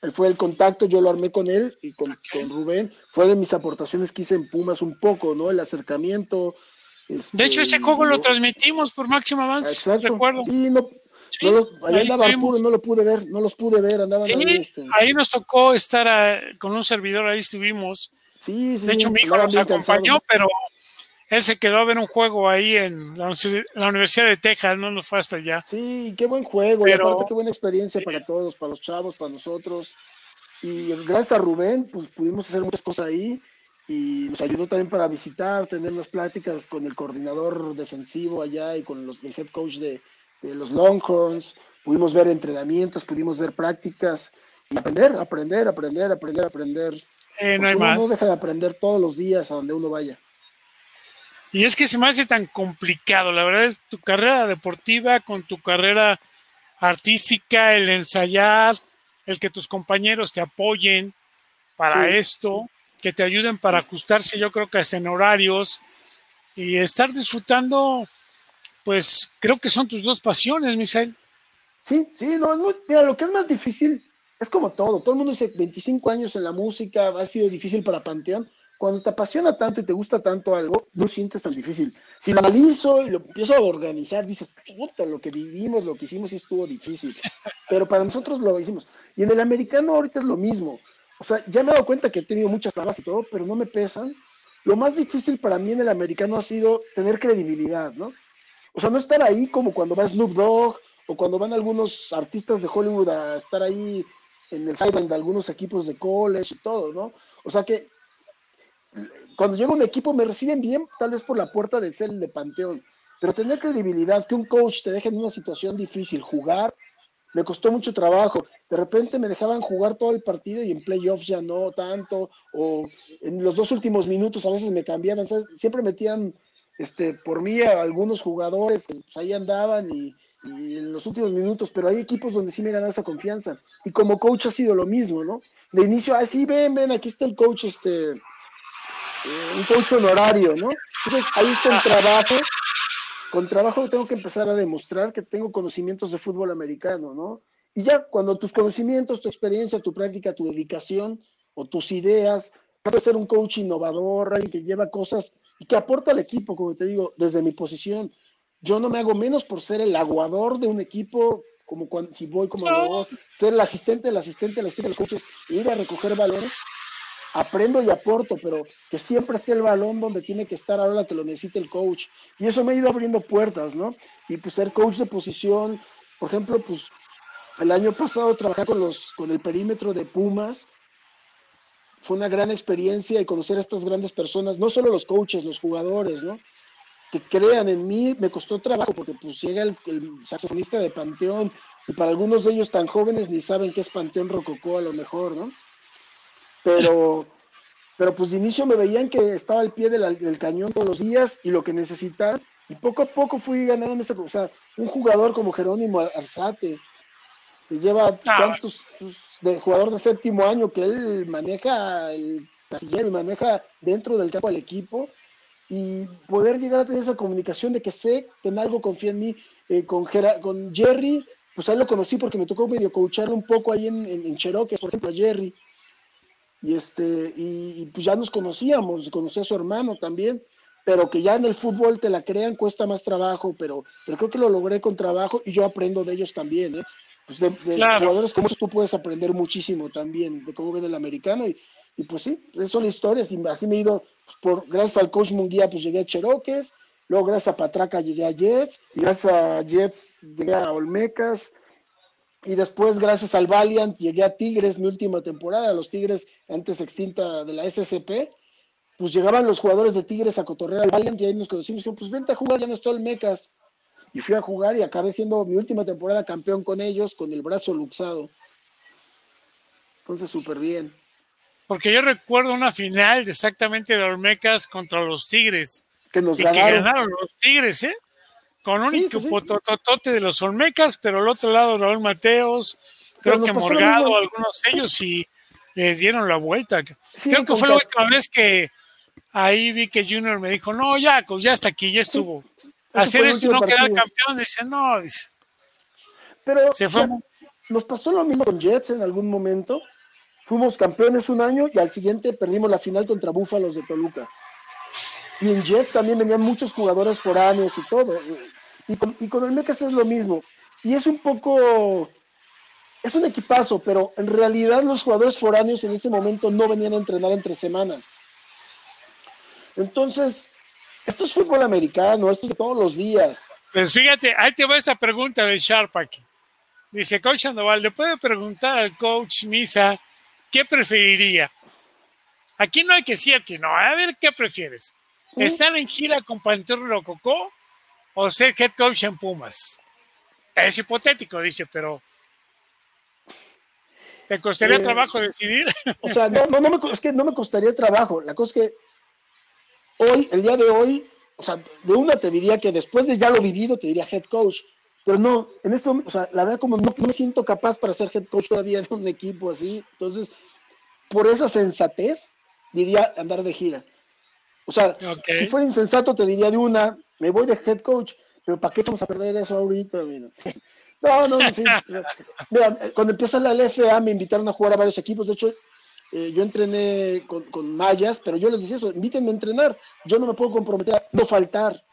Él fue el contacto, yo lo armé con él y con, con, Rubén. Fue de mis aportaciones que hice en Pumas un poco, ¿no? El acercamiento. Este, de hecho, ese juego lo transmitimos por Máximo Avance, recuerdo. Sí, no, no ahí andaba no lo pude ver, no los pude ver, andaban ahí, este. ahí nos tocó estar con un servidor, ahí estuvimos. Sí, sí, de hecho, mi hijo nos acompañó, pero él se quedó a ver un juego ahí en la, Universidad de Texas, no nos fue hasta allá. Sí, qué buen juego, y aparte qué buena experiencia para todos, para los chavos, para nosotros. Y gracias a Rubén, pues pudimos hacer muchas cosas ahí y nos ayudó también para visitar, tener unas pláticas con el coordinador defensivo allá y con los, el head coach de, de los Longhorns, pudimos ver entrenamientos, pudimos ver prácticas y aprender, aprender, aprender, aprender, aprender. Eh, no hay más. No deja de aprender todos los días a donde uno vaya. Y es que se me hace tan complicado, la verdad es tu carrera deportiva con tu carrera artística, el ensayar, el que tus compañeros te apoyen para esto, que te ayuden para ajustarse, yo creo que hasta en horarios y estar disfrutando pues creo que son tus dos pasiones, Misael. Sí, sí, no, mira, lo que es más difícil es como todo. Todo el mundo dice 25 años en la música, ha sido difícil para Panteón. Cuando te apasiona tanto y te gusta tanto algo, no sientes tan difícil. Si lo analizo y lo empiezo a organizar, dices, puta, lo que vivimos, lo que hicimos, sí estuvo difícil. Pero para nosotros lo hicimos. Y en el americano ahorita es lo mismo. O sea, ya me he dado cuenta que he tenido muchas trabas y todo, pero no me pesan. Lo más difícil para mí en el americano ha sido tener credibilidad, ¿no? O sea, no estar ahí como cuando va Snoop Dogg o cuando van algunos artistas de Hollywood a estar ahí en el sideline de algunos equipos de college y todo, ¿no? O sea que cuando llega un equipo me reciben bien, tal vez por la puerta de ser de Panteón, pero tener credibilidad, que un coach te deje en una situación difícil, jugar, me costó mucho trabajo. De repente me dejaban jugar todo el partido y en playoffs ya no tanto, o en los dos últimos minutos a veces me cambiaban, siempre metían este, por mí algunos jugadores pues, ahí andaban y, en los últimos minutos, pero hay equipos donde sí me ganan esa confianza. Y como coach ha sido lo mismo, ¿no? De inicio, ah, sí, ven, ven, aquí está el coach, este, eh, un coach honorario, ¿no? Entonces, ahí está el trabajo. Con trabajo tengo que empezar a demostrar que tengo conocimientos de fútbol americano, ¿no? Y ya cuando tus conocimientos, tu experiencia, tu práctica, tu dedicación o tus ideas, puede ser un coach innovador, alguien que lleva cosas y que aporta al equipo, como te digo, desde mi posición. Yo no me hago menos por ser el aguador de un equipo, como cuando, si voy como aguador, ser el asistente, el asistente, el asistente de los coaches, ir a recoger balones. Aprendo y aporto, pero que siempre esté el balón donde tiene que estar ahora que lo necesite el coach. Y eso me ha ido abriendo puertas, ¿no? Y pues ser coach de posición, por ejemplo, pues el año pasado trabajé con, los, con el perímetro de Pumas fue una gran experiencia y conocer a estas grandes personas, no solo los coaches, los jugadores, ¿no? Que crean en mí, me costó trabajo porque pues llega el, saxofonista de Panteón y para algunos de ellos tan jóvenes ni saben qué es Panteón Rococó a lo mejor, ¿no? Pero, pero pues de inicio me veían que estaba al pie del cañón todos los días y lo que necesitaban y poco a poco fui ganando esta, o un jugador como Jerónimo Arzate, que lleva tantos pues, de jugador de séptimo año que él maneja el casillero y maneja dentro del campo al equipo y poder llegar a tener esa comunicación de que sé que en algo confía en mí eh, con, con Jerry, pues a él lo conocí porque me tocó medio coacharle un poco ahí en, en, Cherokee, por ejemplo, a Jerry. Y, este, y, pues ya nos conocíamos, conocí a su hermano también, pero que ya en el fútbol te la crean cuesta más trabajo, pero, pero creo que lo logré con trabajo y yo aprendo de ellos también. ¿eh? Pues, de, jugadores como tú puedes aprender muchísimo también de cómo ven el americano y, y pues sí, son historias y así me he ido, pues, por, gracias al coach mundial pues llegué a Cherokees, luego gracias a Patraca llegué a Jets, y gracias a Jets llegué a Olmecas, y después gracias al Valiant llegué a Tigres mi última temporada, los Tigres antes extinta de la SCP, pues llegaban los jugadores de Tigres a cotorrear al Valiant y ahí nos conocimos, pues vente a jugar, ya no estoy Olmecas, y fui a jugar y acabé siendo mi última temporada campeón con ellos con el brazo luxado. Entonces, súper bien. Porque yo recuerdo una final de exactamente de Olmecas contra los Tigres. Que nos y ganaron. que ganaron los Tigres, ¿eh? Con un Sí, sí, de los Olmecas, pero al otro lado Raúl Mateos, Pero creo que Morgado, mismo. algunos de ellos, y les dieron la vuelta. Sí, creo que fue la última vez que ahí vi que Junior me dijo, no, ya, pues ya hasta aquí, ya estuvo. Hacer esto y no quedar campeón, dice, no, dice, Pero se fue. nos pasó lo mismo con Jets en algún momento. Fuimos campeones un año y al siguiente perdimos la final contra Búfalos de Toluca. Y en Jets también venían muchos jugadores foráneos y todo. Y con, y con el Mecas es lo mismo. Y es un poco. Es un equipazo, pero en realidad los jugadores foráneos en ese momento no venían a entrenar entre semanas. Entonces, esto es fútbol americano, esto es de todos los días. Pues fíjate, ahí te va esta pregunta de Sharp aquí. Dice, Coach Sandoval, ¿le puede preguntar al coach Misa qué preferiría? Aquí no hay que sí, aquí no. A ver, ¿qué prefieres? ¿Estar en gira con Pantero Rococó o ser head coach en Pumas? Es hipotético, dice, pero ¿te costaría Eh, trabajo decidir? O sea, no, no, no me, es que no me costaría trabajo. La cosa es que hoy, el día de hoy, o sea, de una te diría que después de ya lo vivido, te diría head coach. Pero no, en este momento, o sea, la verdad, como no, no me siento capaz para ser head coach todavía de un equipo así. Entonces, por esa sensatez, diría andar de gira. O sea, si fuera insensato, te diría de una, me voy de head coach, pero ¿para qué vamos a perder eso ahorita? Mira? No, no, fin. Mira, eh, cuando empieza la LFA me invitaron a jugar a varios equipos. De hecho, eh, yo entrené con, mayas, pero yo les decía eso, invítenme a entrenar. Yo no me puedo comprometer a no faltar.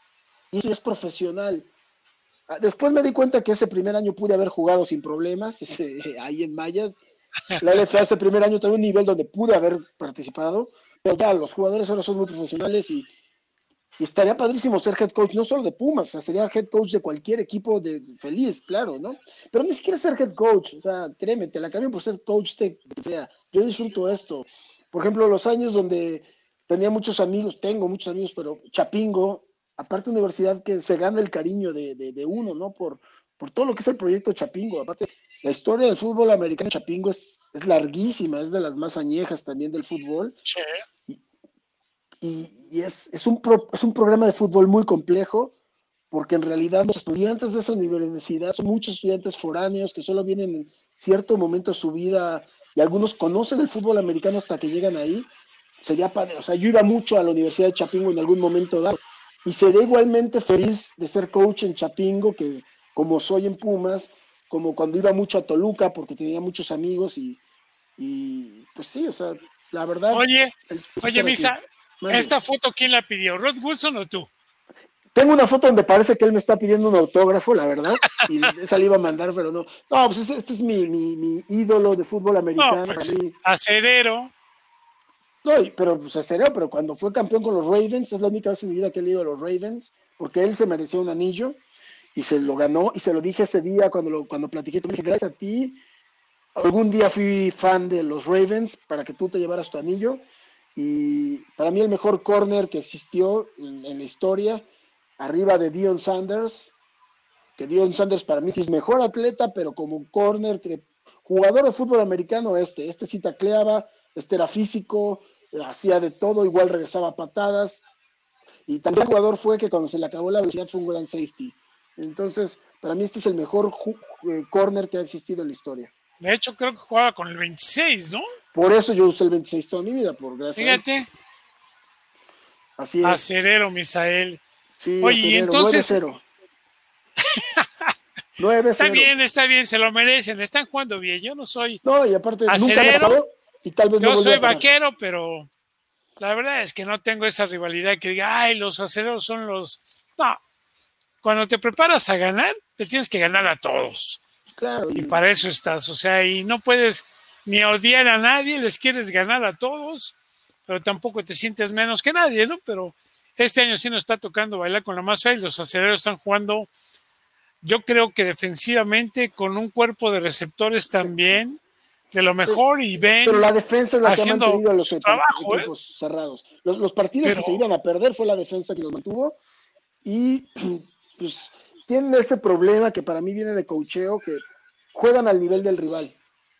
Y eso es profesional. Ah, Después me di cuenta que ese primer año pude haber jugado sin problemas, ahí en mayas. La LFA ese primer año tuve un nivel donde pude haber participado, pero ya los jugadores ahora son muy profesionales y, estaría padrísimo ser head coach, no solo de Pumas, sería head coach de cualquier equipo de feliz, claro, ¿no? Pero ni siquiera ser head coach, o sea, créeme, te la cambio por ser coach de que sea. Yo disfruto esto. Por ejemplo, los años donde tenía muchos amigos, tengo muchos amigos, pero Chapingo, aparte universidad que se gana el cariño de, de, de uno, ¿no? Por, por todo lo que es el proyecto Chapingo. Aparte, la historia del fútbol americano Chapingo es, es larguísima, es de las más añejas también del fútbol Che, y, y es, es, un pro- es un programa de fútbol muy complejo, porque en realidad los estudiantes de esa universidad son muchos estudiantes foráneos que solo vienen en cierto momento de su vida y algunos conocen el fútbol americano hasta que llegan ahí. Sería padre, o sea, yo iba mucho a la Universidad de Chapingo en algún momento dado y seré igualmente feliz de ser coach en Chapingo que como soy en Pumas, como cuando iba mucho a Toluca porque tenía muchos amigos y, y pues sí, o sea, la verdad. Oye, oye, Misa. ¿esta foto quién la pidió? ¿Rod Wilson o tú? Tengo una foto donde parece que él me está pidiendo un autógrafo, la verdad, y esa le iba a mandar, pero no. No, pues este, este es mi, mi, mi ídolo de fútbol americano. No, pues, acerero. No, pero pues serio, pero cuando fue campeón con los Ravens, es la única vez en mi vida que he leído a los Ravens, porque él se merecía un anillo y se lo ganó, y se lo dije ese día cuando, lo, cuando platiqué, te dije, gracias a ti, algún día fui fan de los Ravens para que tú te llevaras tu anillo, y para mí el mejor corner que existió en, en la historia, arriba de Dion Sanders, que Dion Sanders para mí sí es mejor atleta, pero como corner, que jugador de fútbol americano este, este sí tacleaba, este era físico, hacía de todo, igual regresaba patadas, y también el jugador fue que cuando se le acabó la velocidad fue un gran safety. Entonces, para mí este es el mejor eh, corner que ha existido en la historia. De hecho, creo que jugaba con el 26, ¿no? Por eso yo usé el 26 toda mi vida, por gracias. Fíjate, Así es. acerero, Misael. Sí, Oye, y entonces- 9-0. 9-0. Está bien, está bien, se lo merecen, están jugando bien. Yo no soy, No, y aparte nunca Acelero. pasado y tal vez no yo vuelva soy vaquero, pero la verdad es que no tengo esa rivalidad que diga, ay, los acereros son los. No. Cuando te preparas a ganar, te tienes que ganar a todos. Claro, Y y- para eso estás. O sea, y no puedes ni odiar a nadie, les quieres ganar a todos, pero tampoco te sientes menos que nadie, ¿no? Pero este año sí nos está tocando bailar con la más fea y los aceleros están jugando, yo creo que defensivamente, con un cuerpo de receptores también, de lo mejor, y ven. pero la defensa es la que ha mantenido a los equipos, trabajo, ¿eh? equipos cerrados. Los, los partidos Pero- que se iban a perder fue la defensa que los mantuvo y pues tienen ese problema que para mí viene de cocheo, que juegan al nivel del rival.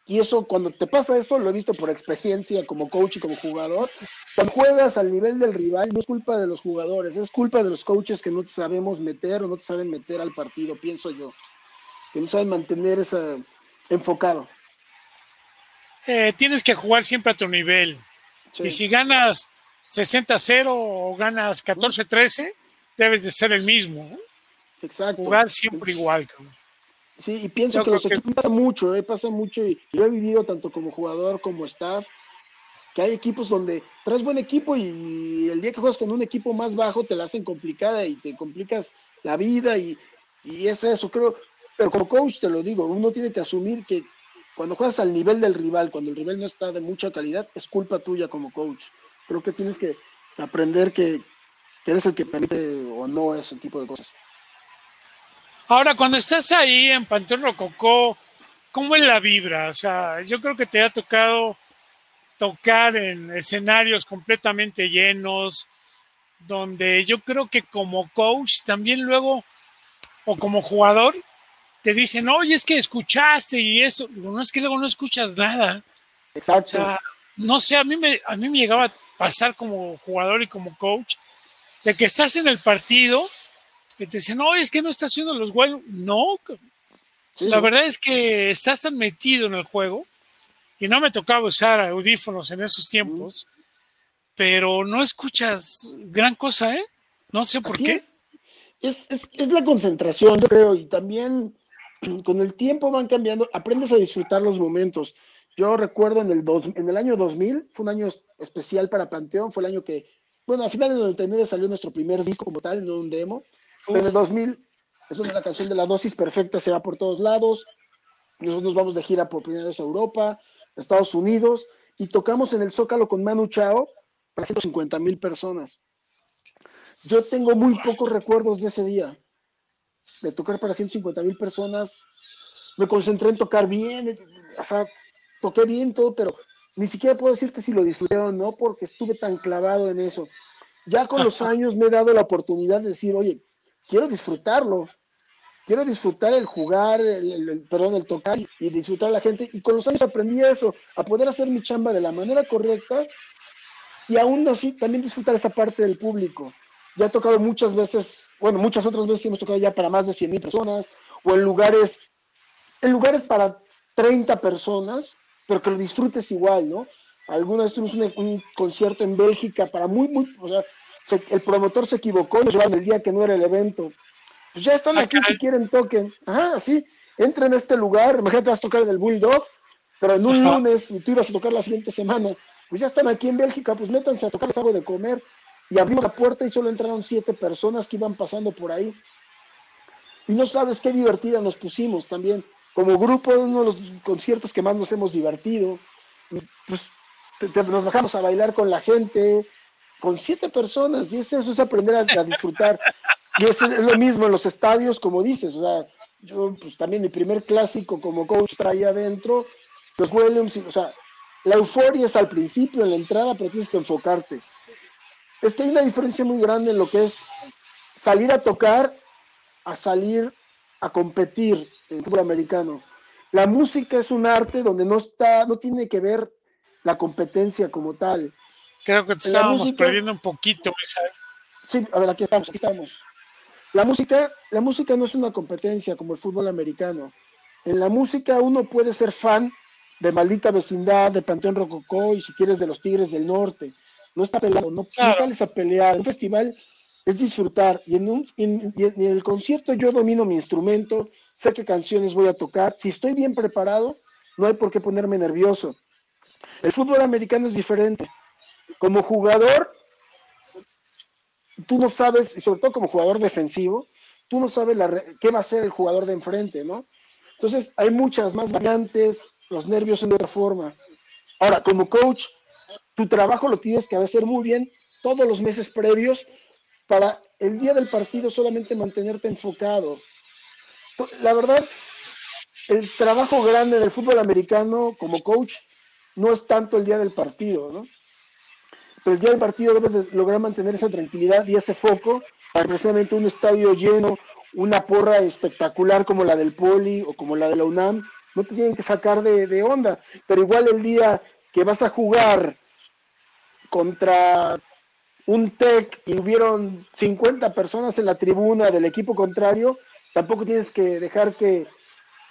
Y eso, cuando te pasa eso, lo he visto por experiencia como coach y como jugador. Cuando juegas al nivel del rival, no es culpa de los jugadores, es culpa de los coaches que no te sabemos meter o no te saben meter al partido, pienso yo. Que no saben mantener ese enfocado. Eh, tienes que jugar siempre a tu nivel. Y si ganas 60-0 o ganas 14-13, debes de ser el mismo. Exacto. Jugar siempre igual. Sí, y pienso que los equipos pasa mucho, eh, pasa mucho, y lo he vivido tanto como jugador como staff, que hay equipos donde traes buen equipo y el día que juegas con un equipo más bajo te la hacen complicada y te complicas la vida y, y es eso, creo, pero como coach te lo digo, uno tiene que asumir que cuando juegas al nivel del rival, cuando el rival no está de mucha calidad, es culpa tuya como coach. Creo que tienes que aprender que, eres el que permite o no ese tipo de cosas. Ahora, cuando estás ahí en Panteón Rococó, ¿cómo es la vibra? O sea, yo creo que te ha tocado tocar en escenarios completamente llenos, donde yo creo que como coach también luego, o como jugador, te dicen, oye, es que escuchaste y eso. no es que luego no escuchas nada. Exacto. no sé, a mí, me, a mí me llegaba a pasar como jugador y como coach, de que estás en el partido te dicen, oye, es que no estás haciendo los goles. No, la verdad es que estás tan metido en el juego y no me tocaba usar audífonos en esos tiempos, pero no escuchas gran cosa, ¿eh? No sé por qué. Es. Es, es, la concentración, yo creo, y también con el tiempo van cambiando, aprendes a disfrutar los momentos. Yo recuerdo en el, dos, en el año 2000, fue un año especial para Panteón, fue el año que, bueno, a finales del 99 salió nuestro primer disco como tal, no un demo. En el 2000 es una la canción de la dosis perfecta, se va por todos lados. Nosotros nos vamos de gira por primera vez a Europa, Estados Unidos, y tocamos en el Zócalo con Manu Chao para 150 mil personas. Yo tengo muy pocos recuerdos de ese día de tocar para 150 mil personas. Me concentré en tocar bien, o sea, toqué bien todo, pero ni siquiera puedo decirte si lo disfruté o no, porque estuve tan clavado en eso. Ya con los años me he dado la oportunidad de decir, oye, quiero disfrutarlo, quiero disfrutar el jugar, el, perdón, el tocar y disfrutar a la gente. Y con los años aprendí eso, a poder hacer mi chamba de la manera correcta y aún así también disfrutar esa parte del público. Ya he tocado muchas veces bueno, muchas otras veces hemos tocado ya para más de 100 mil personas o en lugares, en lugares para 30 personas, pero que lo disfrutes igual, ¿no? Alguna vez tuvimos un, concierto en Bélgica para muy, muy, el promotor se equivocó, nos llevaron el día que no era el evento. Pues ya están aquí si quieren toquen. Ajá, sí, entren a este lugar, imagínate vas a tocar en el Bulldog, pero en un lunes y tú ibas a tocar la siguiente semana. Pues ya están aquí en Bélgica, pues métanse a tocar algo de comer y abrimos la puerta y solo entraron siete personas que iban pasando por ahí. Y no sabes qué divertida nos pusimos también. Como grupo, uno de los conciertos que más nos hemos divertido. Y pues nos bajamos a bailar con la gente, con siete personas. Y eso, es aprender a, disfrutar. Y es, es, lo mismo en los estadios, como dices. O sea, yo pues también mi primer clásico como coach traía adentro los Williams. o sea, la euforia es al principio, en la entrada, pero tienes que enfocarte es que hay una diferencia muy grande en lo que es salir a tocar a salir a competir en el fútbol americano. La música es un arte donde no está, no tiene que ver la competencia como tal. Creo que estábamos perdiendo un poquito. Sí, a ver, aquí estamos, aquí estamos. La música, la música no es una competencia como el fútbol americano. En la música uno puede ser fan de Maldita Vecindad, de Panteón Rococó y si quieres de los Tigres del Norte no está peleado, no, sales a pelear. Un festival es disfrutar y en, un, en, el concierto yo domino mi instrumento, sé qué canciones voy a tocar. Si estoy bien preparado, no hay por qué ponerme nervioso. El fútbol americano es diferente. Como jugador, tú no sabes, y sobre todo como jugador defensivo, tú no sabes qué va a hacer el jugador de enfrente, ¿no? Entonces hay muchas más variantes, los nervios son de otra forma. Ahora, como coach, tu trabajo lo tienes que hacer muy bien todos los meses previos para el día del partido solamente mantenerte enfocado. La verdad, el trabajo grande del fútbol americano como coach no es tanto el día del partido, ¿no? Pero el día del partido debes de lograr mantener esa tranquilidad y ese foco para precisamente un estadio lleno, una porra espectacular como la del Poli o como la de la UNAM, no te tienen que sacar de, de onda. Pero igual el día que vas a jugar contra un TEC y hubieron 50 personas en la tribuna del equipo contrario, tampoco tienes que dejar que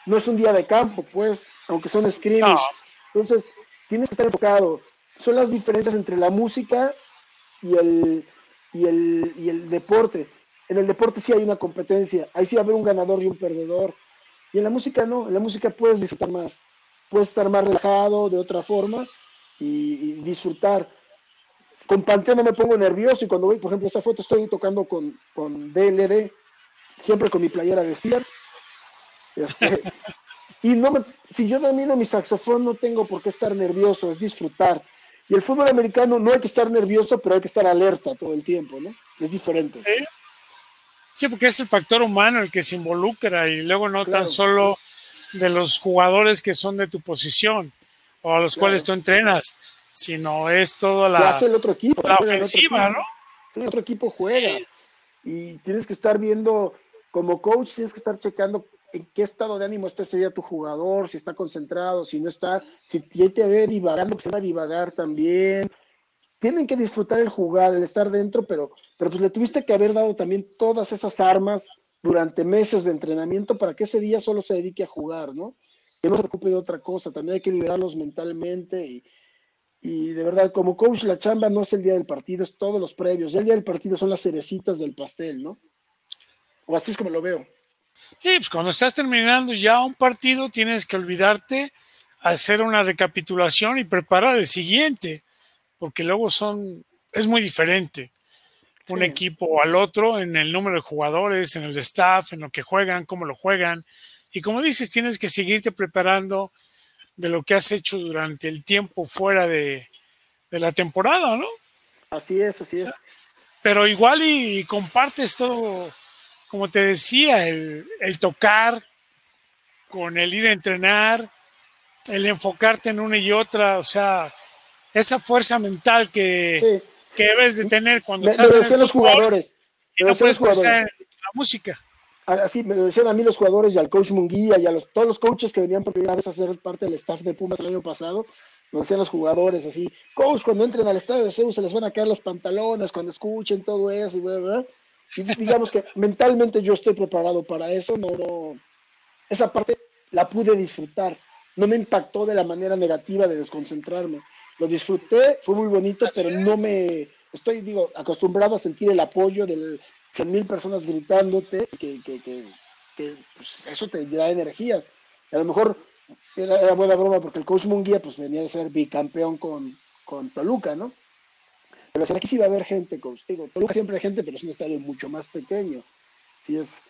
no es un día de campo, pues, aunque son scrimmage. Entonces, tienes que estar enfocado. Son las diferencias entre la música y el, y el, y el deporte. En el deporte sí hay una competencia, ahí sí va a haber un ganador y un perdedor. Y en la música no, en la música puedes disfrutar más, puedes estar más relajado de otra forma y, disfrutar. Con Panteón no me pongo nervioso y cuando voy, por ejemplo, esa foto estoy tocando con, con DLD, siempre con mi playera de Steelers. Este, y no me, si yo domino mi saxofón no tengo por qué estar nervioso, es disfrutar. Y el fútbol americano no hay que estar nervioso, pero hay que estar alerta todo el tiempo, ¿no? Es diferente. Sí, porque es el factor humano el que se involucra y luego no tan solo de los jugadores que son de tu posición o a los cuales tú entrenas, sino es toda la, hace el otro equipo, la ofensiva, ¿no? Sí, otro equipo juega. Y tienes que estar viendo, como coach, tienes que estar checando en qué estado de ánimo está ese día tu jugador, si está concentrado, si no está, si te ve divagando, pues se va a divagar también. Tienen que disfrutar el jugar, el estar dentro, pero, pero pues le tuviste que haber dado también todas esas armas durante meses de entrenamiento para que ese día solo se dedique a jugar, ¿no? Que no se preocupe de otra cosa, también hay que liberarlos mentalmente y, y de verdad, como coach, la chamba no es el día del partido, es todos los previos. El día del partido son las cerecitas del pastel, ¿no? O así es como lo veo. Sí, pues cuando estás terminando ya un partido tienes que olvidarte hacer una recapitulación y preparar el siguiente, porque luego son, es muy diferente un equipo al otro en el número de jugadores, en el staff, en lo que juegan, cómo lo juegan. Y como dices, tienes que seguirte preparando de lo que has hecho durante el tiempo fuera de, la temporada, ¿no? Así es, así es. Pero igual y compartes todo como te decía, el, tocar, con el ir a entrenar, el enfocarte en una y otra, o sea, esa fuerza mental que, debes de tener cuando estás en el los jugadores. Y no puedes pensar en la música. Así me lo decían a mí los jugadores y al coach Munguía y a los, todos los coaches que venían por primera vez a ser parte del staff de Pumas el año pasado, nos decían los jugadores así, coach, cuando entren al estadio de Zeus se les van a caer los pantalones, cuando escuchen todo eso, y bla, digamos que mentalmente yo estoy preparado para eso, no, esa parte la pude disfrutar, no me impactó de la manera negativa de desconcentrarme, lo disfruté, fue muy bonito, pero no me, estoy, digo, acostumbrado a sentir el apoyo de 100 mil personas gritándote, que, que, que, pues, eso te da energía. A lo mejor era, buena broma porque el coach Munguía pues venía de ser bicampeón con, con Toluca, ¿no? Pero aquí sí va a haber gente, como digo, Toluca siempre hay gente, pero es un estadio mucho más pequeño. Sí es,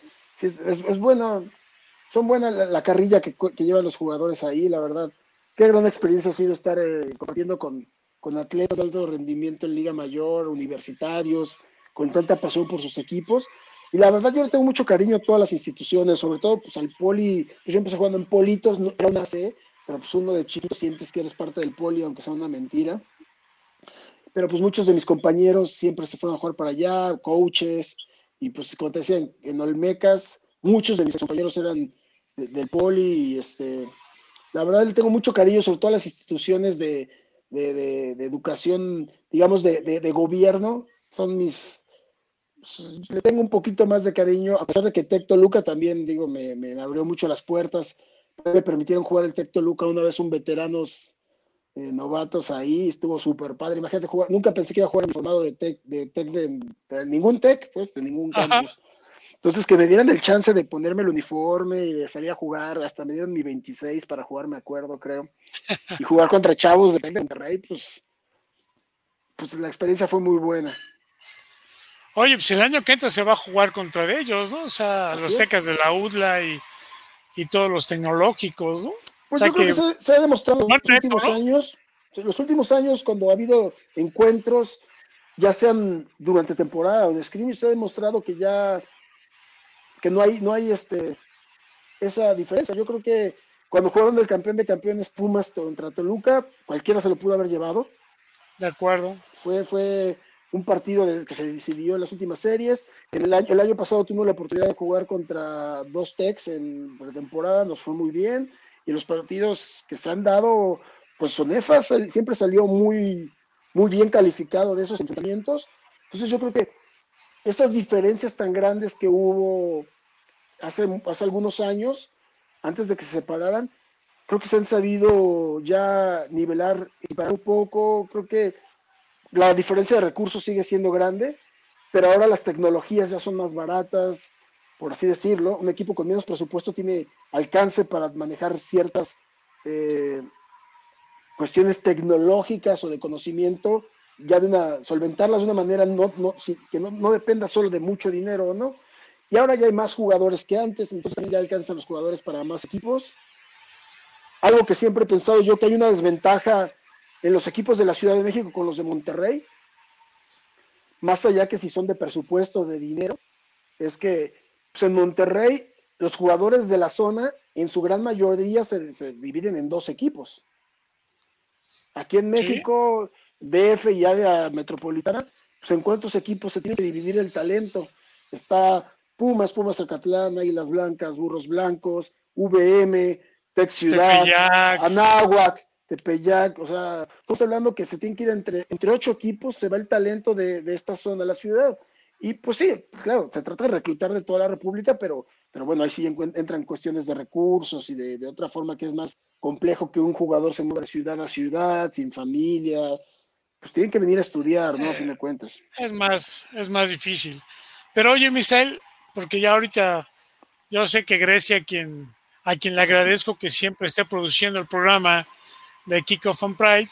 es, bueno, son buenas la, carrilla que, llevan los jugadores ahí, la verdad. Qué gran experiencia ha sido estar eh, compartiendo con, con atletas de alto rendimiento en Liga Mayor, universitarios, con tanta pasión por sus equipos. Y la verdad, yo le tengo mucho cariño a todas las instituciones, sobre todo pues al poli. Pues yo empecé jugando en politos, no era una pero pues uno de chiquito sientes que eres parte del poli, aunque sea una mentira pero pues muchos de mis compañeros siempre se fueron a jugar para allá, coaches, y pues como te decía, en, Olmecas, muchos de mis compañeros eran del poli, y este, la verdad le tengo mucho cariño sobre todas las instituciones de, educación, digamos, de, gobierno, son mis, pues, le tengo un poquito más de cariño, a pesar de que Tecto Luca también, digo, me, me abrió mucho las puertas, me permitieron jugar el Tecto Luca una vez un veteranos eh, novatos ahí, estuvo súper padre. Imagínate jugar, nunca pensé que iba a jugar en formado de tech, de, tech de, ningún tech, pues, de ningún campus. Entonces, que me dieran el chance de ponerme el uniforme y de salir a jugar, hasta me dieron mi 26 para jugar, me acuerdo, creo. Y jugar contra chavos de Monterrey, pues, pues la experiencia fue muy buena. Oye, pues el año que entra se va a jugar contra ellos, ¿no? O sea, los secas de la UDLA y, y todos los tecnológicos, ¿no? Pues yo creo que, se, ha demostrado en los últimos años, en los últimos años, cuando ha habido encuentros, ya sean durante temporada o de screen, se ha demostrado que ya que no hay, no hay este esa diferencia. Yo creo que cuando jugaron el campeón de campeones Pumas contra Toluca, cualquiera se lo pudo haber llevado. De acuerdo. Fue, fue, un partido que se decidió en las últimas series. El año, el año pasado tuvimos la oportunidad de jugar contra dos Techs en pretemporada, nos fue muy bien. Y los partidos que se han dado, pues Sonefas siempre salió muy, muy bien calificado de esos entrenamientos. Entonces yo creo que esas diferencias tan grandes que hubo hace, hace algunos años, antes de que se separaran, creo que se han sabido ya nivelar y parar un poco. Creo que la diferencia de recursos sigue siendo grande, pero ahora las tecnologías ya son más baratas, por así decirlo. Un equipo con menos presupuesto tiene alcance para manejar ciertas eh, cuestiones tecnológicas o de conocimiento, ya de una, solventarlas de una manera no, que no, no, dependa solo de mucho dinero, ¿no? Y ahora ya hay más jugadores que antes, entonces ya alcanzan los jugadores para más equipos. Algo que siempre he pensado yo, que hay una desventaja en los equipos de la Ciudad de México con los de Monterrey, más allá que si son de presupuesto, de dinero, es que pues, en Monterrey los jugadores de la zona en su gran mayoría se, dividen en dos equipos. Aquí en México, DF y área metropolitana, pues en cuántos equipos se tiene que dividir el talento. Está Pumas, Pumas Acatlán, Águilas Blancas, Burros Blancos, VM, Tec Ciudad, Anáhuac. Tepeyac, o sea, estamos hablando que se tiene que ir entre, entre ocho equipos, se va el talento de, esta zona de la ciudad. Y pues sí, claro, se trata de reclutar de toda la República, pero, pero bueno, ahí sí entran cuestiones de recursos y de, otra forma que es más complejo que un jugador se mueva de ciudad a ciudad, sin familia. Pues tienen que venir a estudiar, ¿no? A fin de cuentas. Es más, es más difícil. Pero oye, Misael, porque ya ahorita yo sé que Grecia, quien, a quien le agradezco que siempre esté produciendo el programa, de Kickoff on Pride.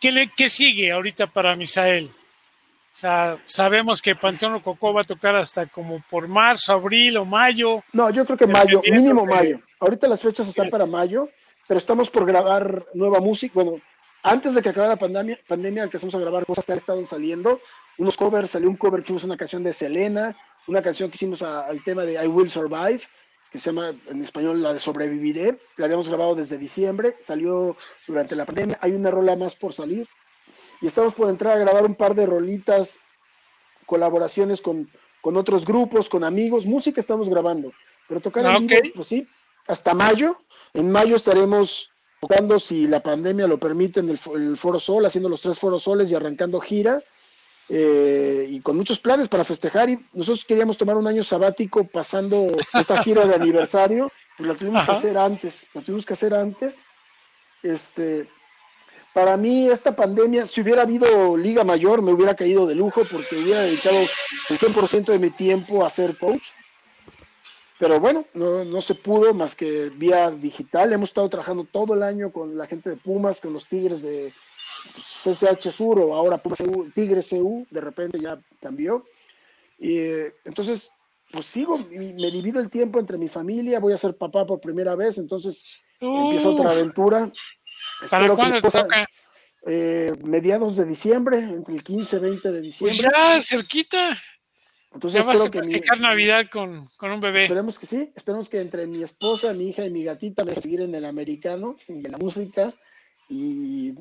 ¿Qué, le, ¿Qué sigue ahorita para Misael? Sea, sabemos que Panteón Cocó va a tocar hasta como por marzo, abril o mayo. No, yo creo que mayo, mínimo mayo. Ahorita las fechas están para mayo, pero estamos por grabar nueva música. Bueno, antes de que acabe la pandemia, pandemia empezamos a grabar cosas que han estado saliendo. Unos covers, salió un cover que hicimos una canción de Selena, una canción que hicimos al tema de I Will Survive que se llama en español la de Sobreviviré. La habíamos grabado desde diciembre, salió durante la pandemia. Hay una rola más por salir. Y estamos por entrar a grabar un par de rolitas, colaboraciones con, con otros grupos, con amigos. Música estamos grabando. Pero tocar ah, pues sí, hasta mayo. En mayo estaremos tocando, si la pandemia lo permite, en el, el Foro Sol, haciendo los tres Foros Soles y arrancando gira. Eh, y con muchos planes para festejar. Y nosotros queríamos tomar un año sabático pasando esta gira de aniversario, pues la tuvimos que hacer antes, la tuvimos que hacer antes. Este, para mí, esta pandemia, si hubiera habido Liga Mayor, me hubiera caído de lujo porque hubiera dedicado el 100% de mi tiempo a ser coach. Pero bueno, no, no, se pudo más que vía digital. Hemos estado trabajando todo el año con la gente de Pumas, con los Tigres de, CCH Sur o ahora Tigre CU, de repente ya cambió. Y entonces, pues sigo, me divido el tiempo entre mi familia, voy a ser papá por primera vez, entonces empiezo otra aventura. ¿Para cuándo te toca? Eh, mediados de diciembre, entre el 15 y 20 de diciembre. Pues ya, cerquita. Entonces, ya vas a festejar Navidad con, con, un bebé. Esperemos que sí, esperemos que entre mi esposa, mi hija y mi gatita me seguir en el americano, en la música, y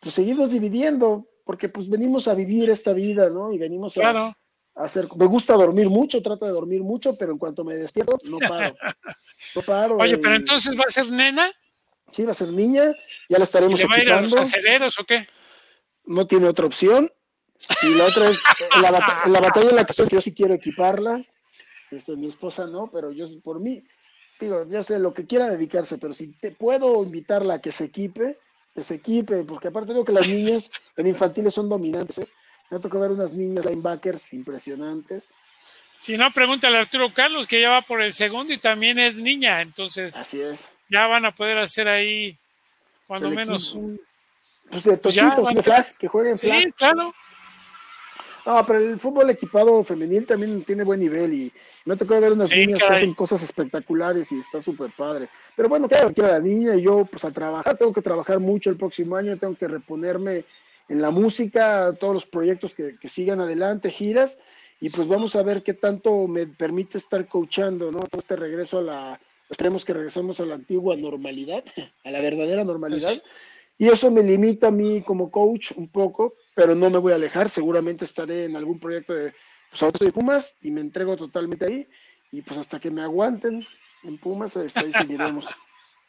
pues seguirnos dividiendo, porque pues venimos a vivir esta vida, ¿no? Y venimos a, hacer, me gusta dormir mucho, trato de dormir mucho, pero en cuanto me despierto, no paro. No paro. Oye, pero entonces va a ser nena. Sí, va a ser niña, ya la estaremos ¿Y va a ir a los aceleros o qué? No tiene otra opción. Y la otra es, la, la batalla en la que estoy, que yo sí quiero equiparla. Este, mi esposa no, pero yo por mí, digo, ya sé lo que quiera dedicarse, pero si te puedo invitarla a que se equipe, que se equipe, porque aparte veo que las niñas en infantiles son dominantes. ¿eh? Me ha tocado ver unas niñas linebackers impresionantes. Si no, pregúntale a Arturo Carlos, que ya va por el segundo y también es niña, entonces ya van a poder hacer ahí, cuando menos un... Pues de pues que jueguen Sí, claro. No, pero el fútbol equipado femenil también tiene buen nivel y me ha tocado ver unas niñas que hacen cosas espectaculares y está súper padre. Pero bueno, claro, quiero la niña y yo pues a trabajar, tengo que trabajar mucho el próximo año, tengo que reponerme en la música, todos los proyectos que, sigan adelante, giras, y pues vamos a ver qué tanto me permite estar coachando, ¿no? Todo este regreso a la, esperemos que regresemos a la antigua normalidad, a la verdadera normalidad. Y eso me limita a mí como coach un poco, pero no me voy a alejar. Seguramente estaré en algún proyecto de, pues ahora de Pumas y me entrego totalmente ahí. Y pues hasta que me aguanten en Pumas, ahí seguiremos.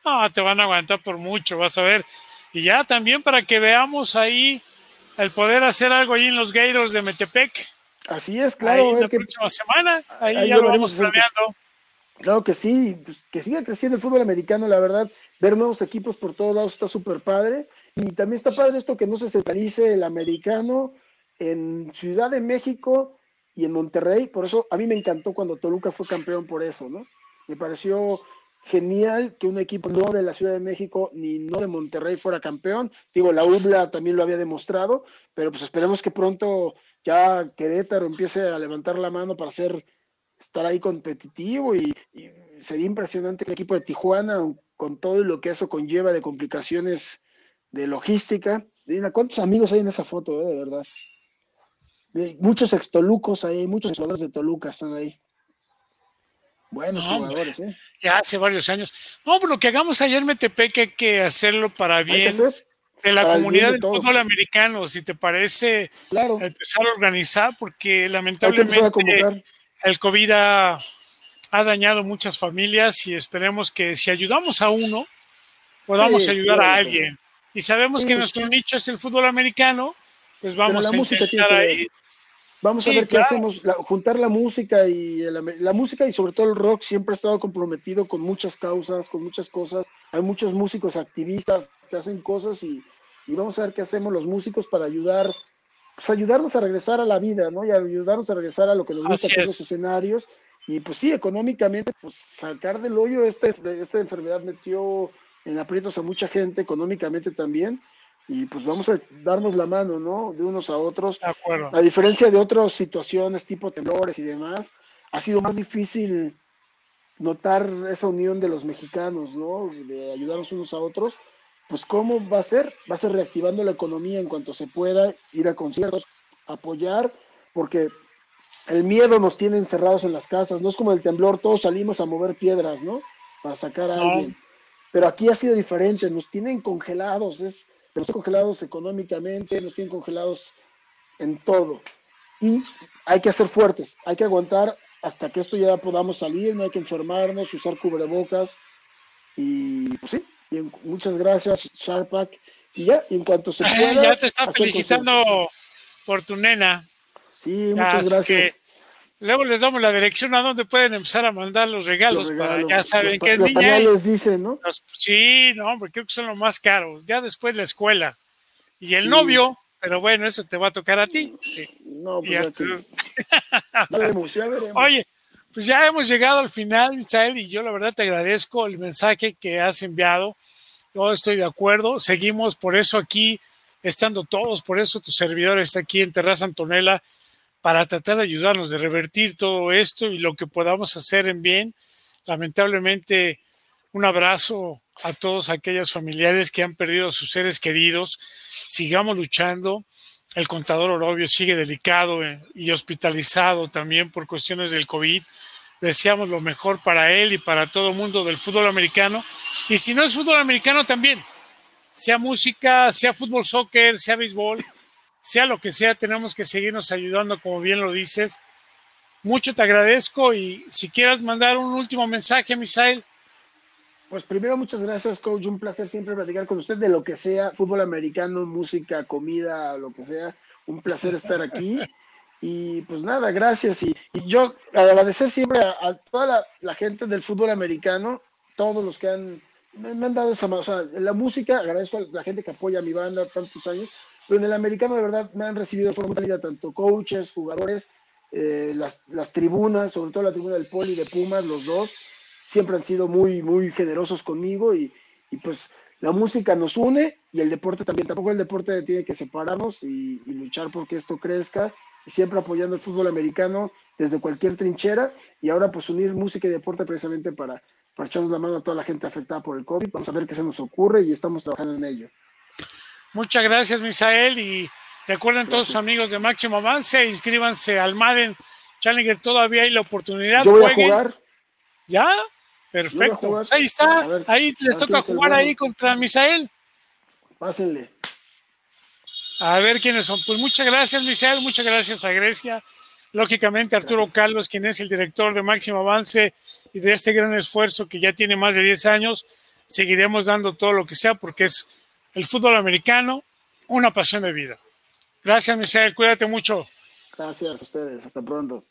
Ah, te van a aguantar por mucho, vas a ver. Y ya también para que veamos ahí el poder hacer algo ahí en los Gators de Metepec. Así es, claro. la próxima semana, ahí, ya lo vamos planeando. Claro que sí, pues, que siga creciendo el fútbol americano, la verdad, ver nuevos equipos por todos lados está súper padre. Y también está padre esto que no se centralice el americano en Ciudad de México y en Monterrey. Por eso a mí me encantó cuando Toluca fue campeón por eso, ¿no? Me pareció genial que un equipo no de la Ciudad de México ni no de Monterrey fuera campeón. Digo, la UBLA también lo había demostrado, pero pues esperemos que pronto ya Querétaro empiece a levantar la mano para ser estar ahí competitivo y, sería impresionante el equipo de Tijuana, con todo lo que eso conlleva de complicaciones de logística, mira, ¿cuántos amigos hay en esa foto, eh, de verdad? Muchos extolucos ahí, muchos jugadores de Toluca están ahí. Buenos jugadores, ¿eh? Ya hace varios años. No, pero lo que hagamos ayer, Metepec, hay que hacerlo para bien de la comunidad del fútbol americano, si te parece empezar a organizar, porque lamentablemente el COVID ha, dañado muchas familias y esperemos que si ayudamos a uno, podamos ayudar a alguien. Y sabemos que nuestro nicho es el fútbol americano, pues vamos a intentar ahí. Vamos a ver qué hacemos, juntar la música y la música y sobre todo el rock siempre ha estado comprometido con muchas causas, con muchas cosas. Hay muchos músicos activistas que hacen cosas y, y vamos a ver qué hacemos los músicos para ayudar pues, ayudarnos a regresar a la vida, ¿no? Y ayudarnos a regresar a lo que nos gusta, en los escenarios. Y pues sí, económicamente, pues sacar del hoyo este, esta enfermedad metió en aprietos a mucha gente, económicamente también. Y pues vamos a darnos la mano, ¿no? De unos a otros. De acuerdo. A diferencia de otras situaciones tipo temblores y demás, ha sido más difícil notar esa unión de los mexicanos, ¿no? De ayudarnos unos a otros pues ¿cómo va a ser? Va a ser reactivando la economía en cuanto se pueda, ir a conciertos, apoyar, porque el miedo nos tiene encerrados en las casas, no es como el temblor, todos salimos a mover piedras, ¿no? Para sacar a alguien. Pero aquí ha sido diferente, nos tienen congelados, es, nos tienen congelados económicamente, nos tienen congelados en todo. Y hay que ser fuertes, hay que aguantar hasta que esto ya podamos salir, no hay que enfermarnos, usar cubrebocas. Y pues sí, Bien, muchas gracias, Sharpak. Y ya, en cuanto se pueda. ya te está felicitando por tu nena. Sí, muchas gracias. Luego les damos la dirección a donde pueden empezar a mandar los regalos, para ya saben que es los niña. les dicen, ¿no? sí, no, porque creo que son los más caros. Ya después la escuela. Y el novio, pero bueno, eso te va a tocar a ti. No, pues ya, ya, veremos, ya veremos. Oye, pues ya hemos llegado al final, Misael, y yo la verdad te agradezco el mensaje que has enviado. Yo estoy de acuerdo. Seguimos por eso aquí, estando todos, por eso tu servidor está aquí en Terraza Antonella para tratar de ayudarnos, de revertir todo esto y lo que podamos hacer en bien. Lamentablemente, un abrazo a todos aquellos familiares que han perdido a sus seres queridos. Sigamos luchando el contador Orobio sigue delicado eh, y hospitalizado también por cuestiones del COVID. Deseamos lo mejor para él y para todo el mundo del fútbol americano. Y si no es fútbol americano también, sea música, sea fútbol, soccer, sea béisbol, sea lo que sea, tenemos que seguirnos ayudando, como bien lo dices. Mucho te agradezco y si quieres mandar un último mensaje, Misael. Pues primero, muchas gracias, coach. Un placer siempre platicar con usted de lo que sea, fútbol americano, música, comida, lo que sea. Un placer estar aquí. Y pues nada, gracias. Y, yo agradecer siempre a, toda la, gente del fútbol americano, todos los que han, me, han dado esa O sea, en la música, agradezco a la gente que apoya a mi banda tantos años, pero en el americano de verdad me han recibido de forma tanto coaches, jugadores, eh, las, las tribunas, sobre todo la tribuna del Poli de Pumas, los dos siempre han sido muy, muy generosos conmigo y, pues la música nos une y el deporte también. Tampoco el deporte tiene que separarnos y, luchar porque esto crezca y siempre apoyando el fútbol americano desde cualquier trinchera y ahora pues unir música y deporte precisamente para, para echarnos la mano a toda la gente afectada por el COVID. Vamos a ver qué se nos ocurre y estamos trabajando en ello. Muchas gracias, Misael, y recuerden todos sus amigos de Máximo Avance, inscríbanse al Madden Challenger, todavía hay la oportunidad. Yo voy a jugar. ¿Ya? Perfecto. Pues ahí está. ahí les toca jugar ahí contra Misael. pásenle. A ver quiénes son. Pues muchas gracias, Michelle, muchas gracias a Grecia. Lógicamente, Arturo Carlos, quien es el director de Máximo Avance y de este gran esfuerzo que ya tiene más de 10 años, seguiremos dando todo lo que sea porque es el fútbol americano, una pasión de vida. Gracias, Michelle, cuídate mucho. Gracias a ustedes, hasta pronto.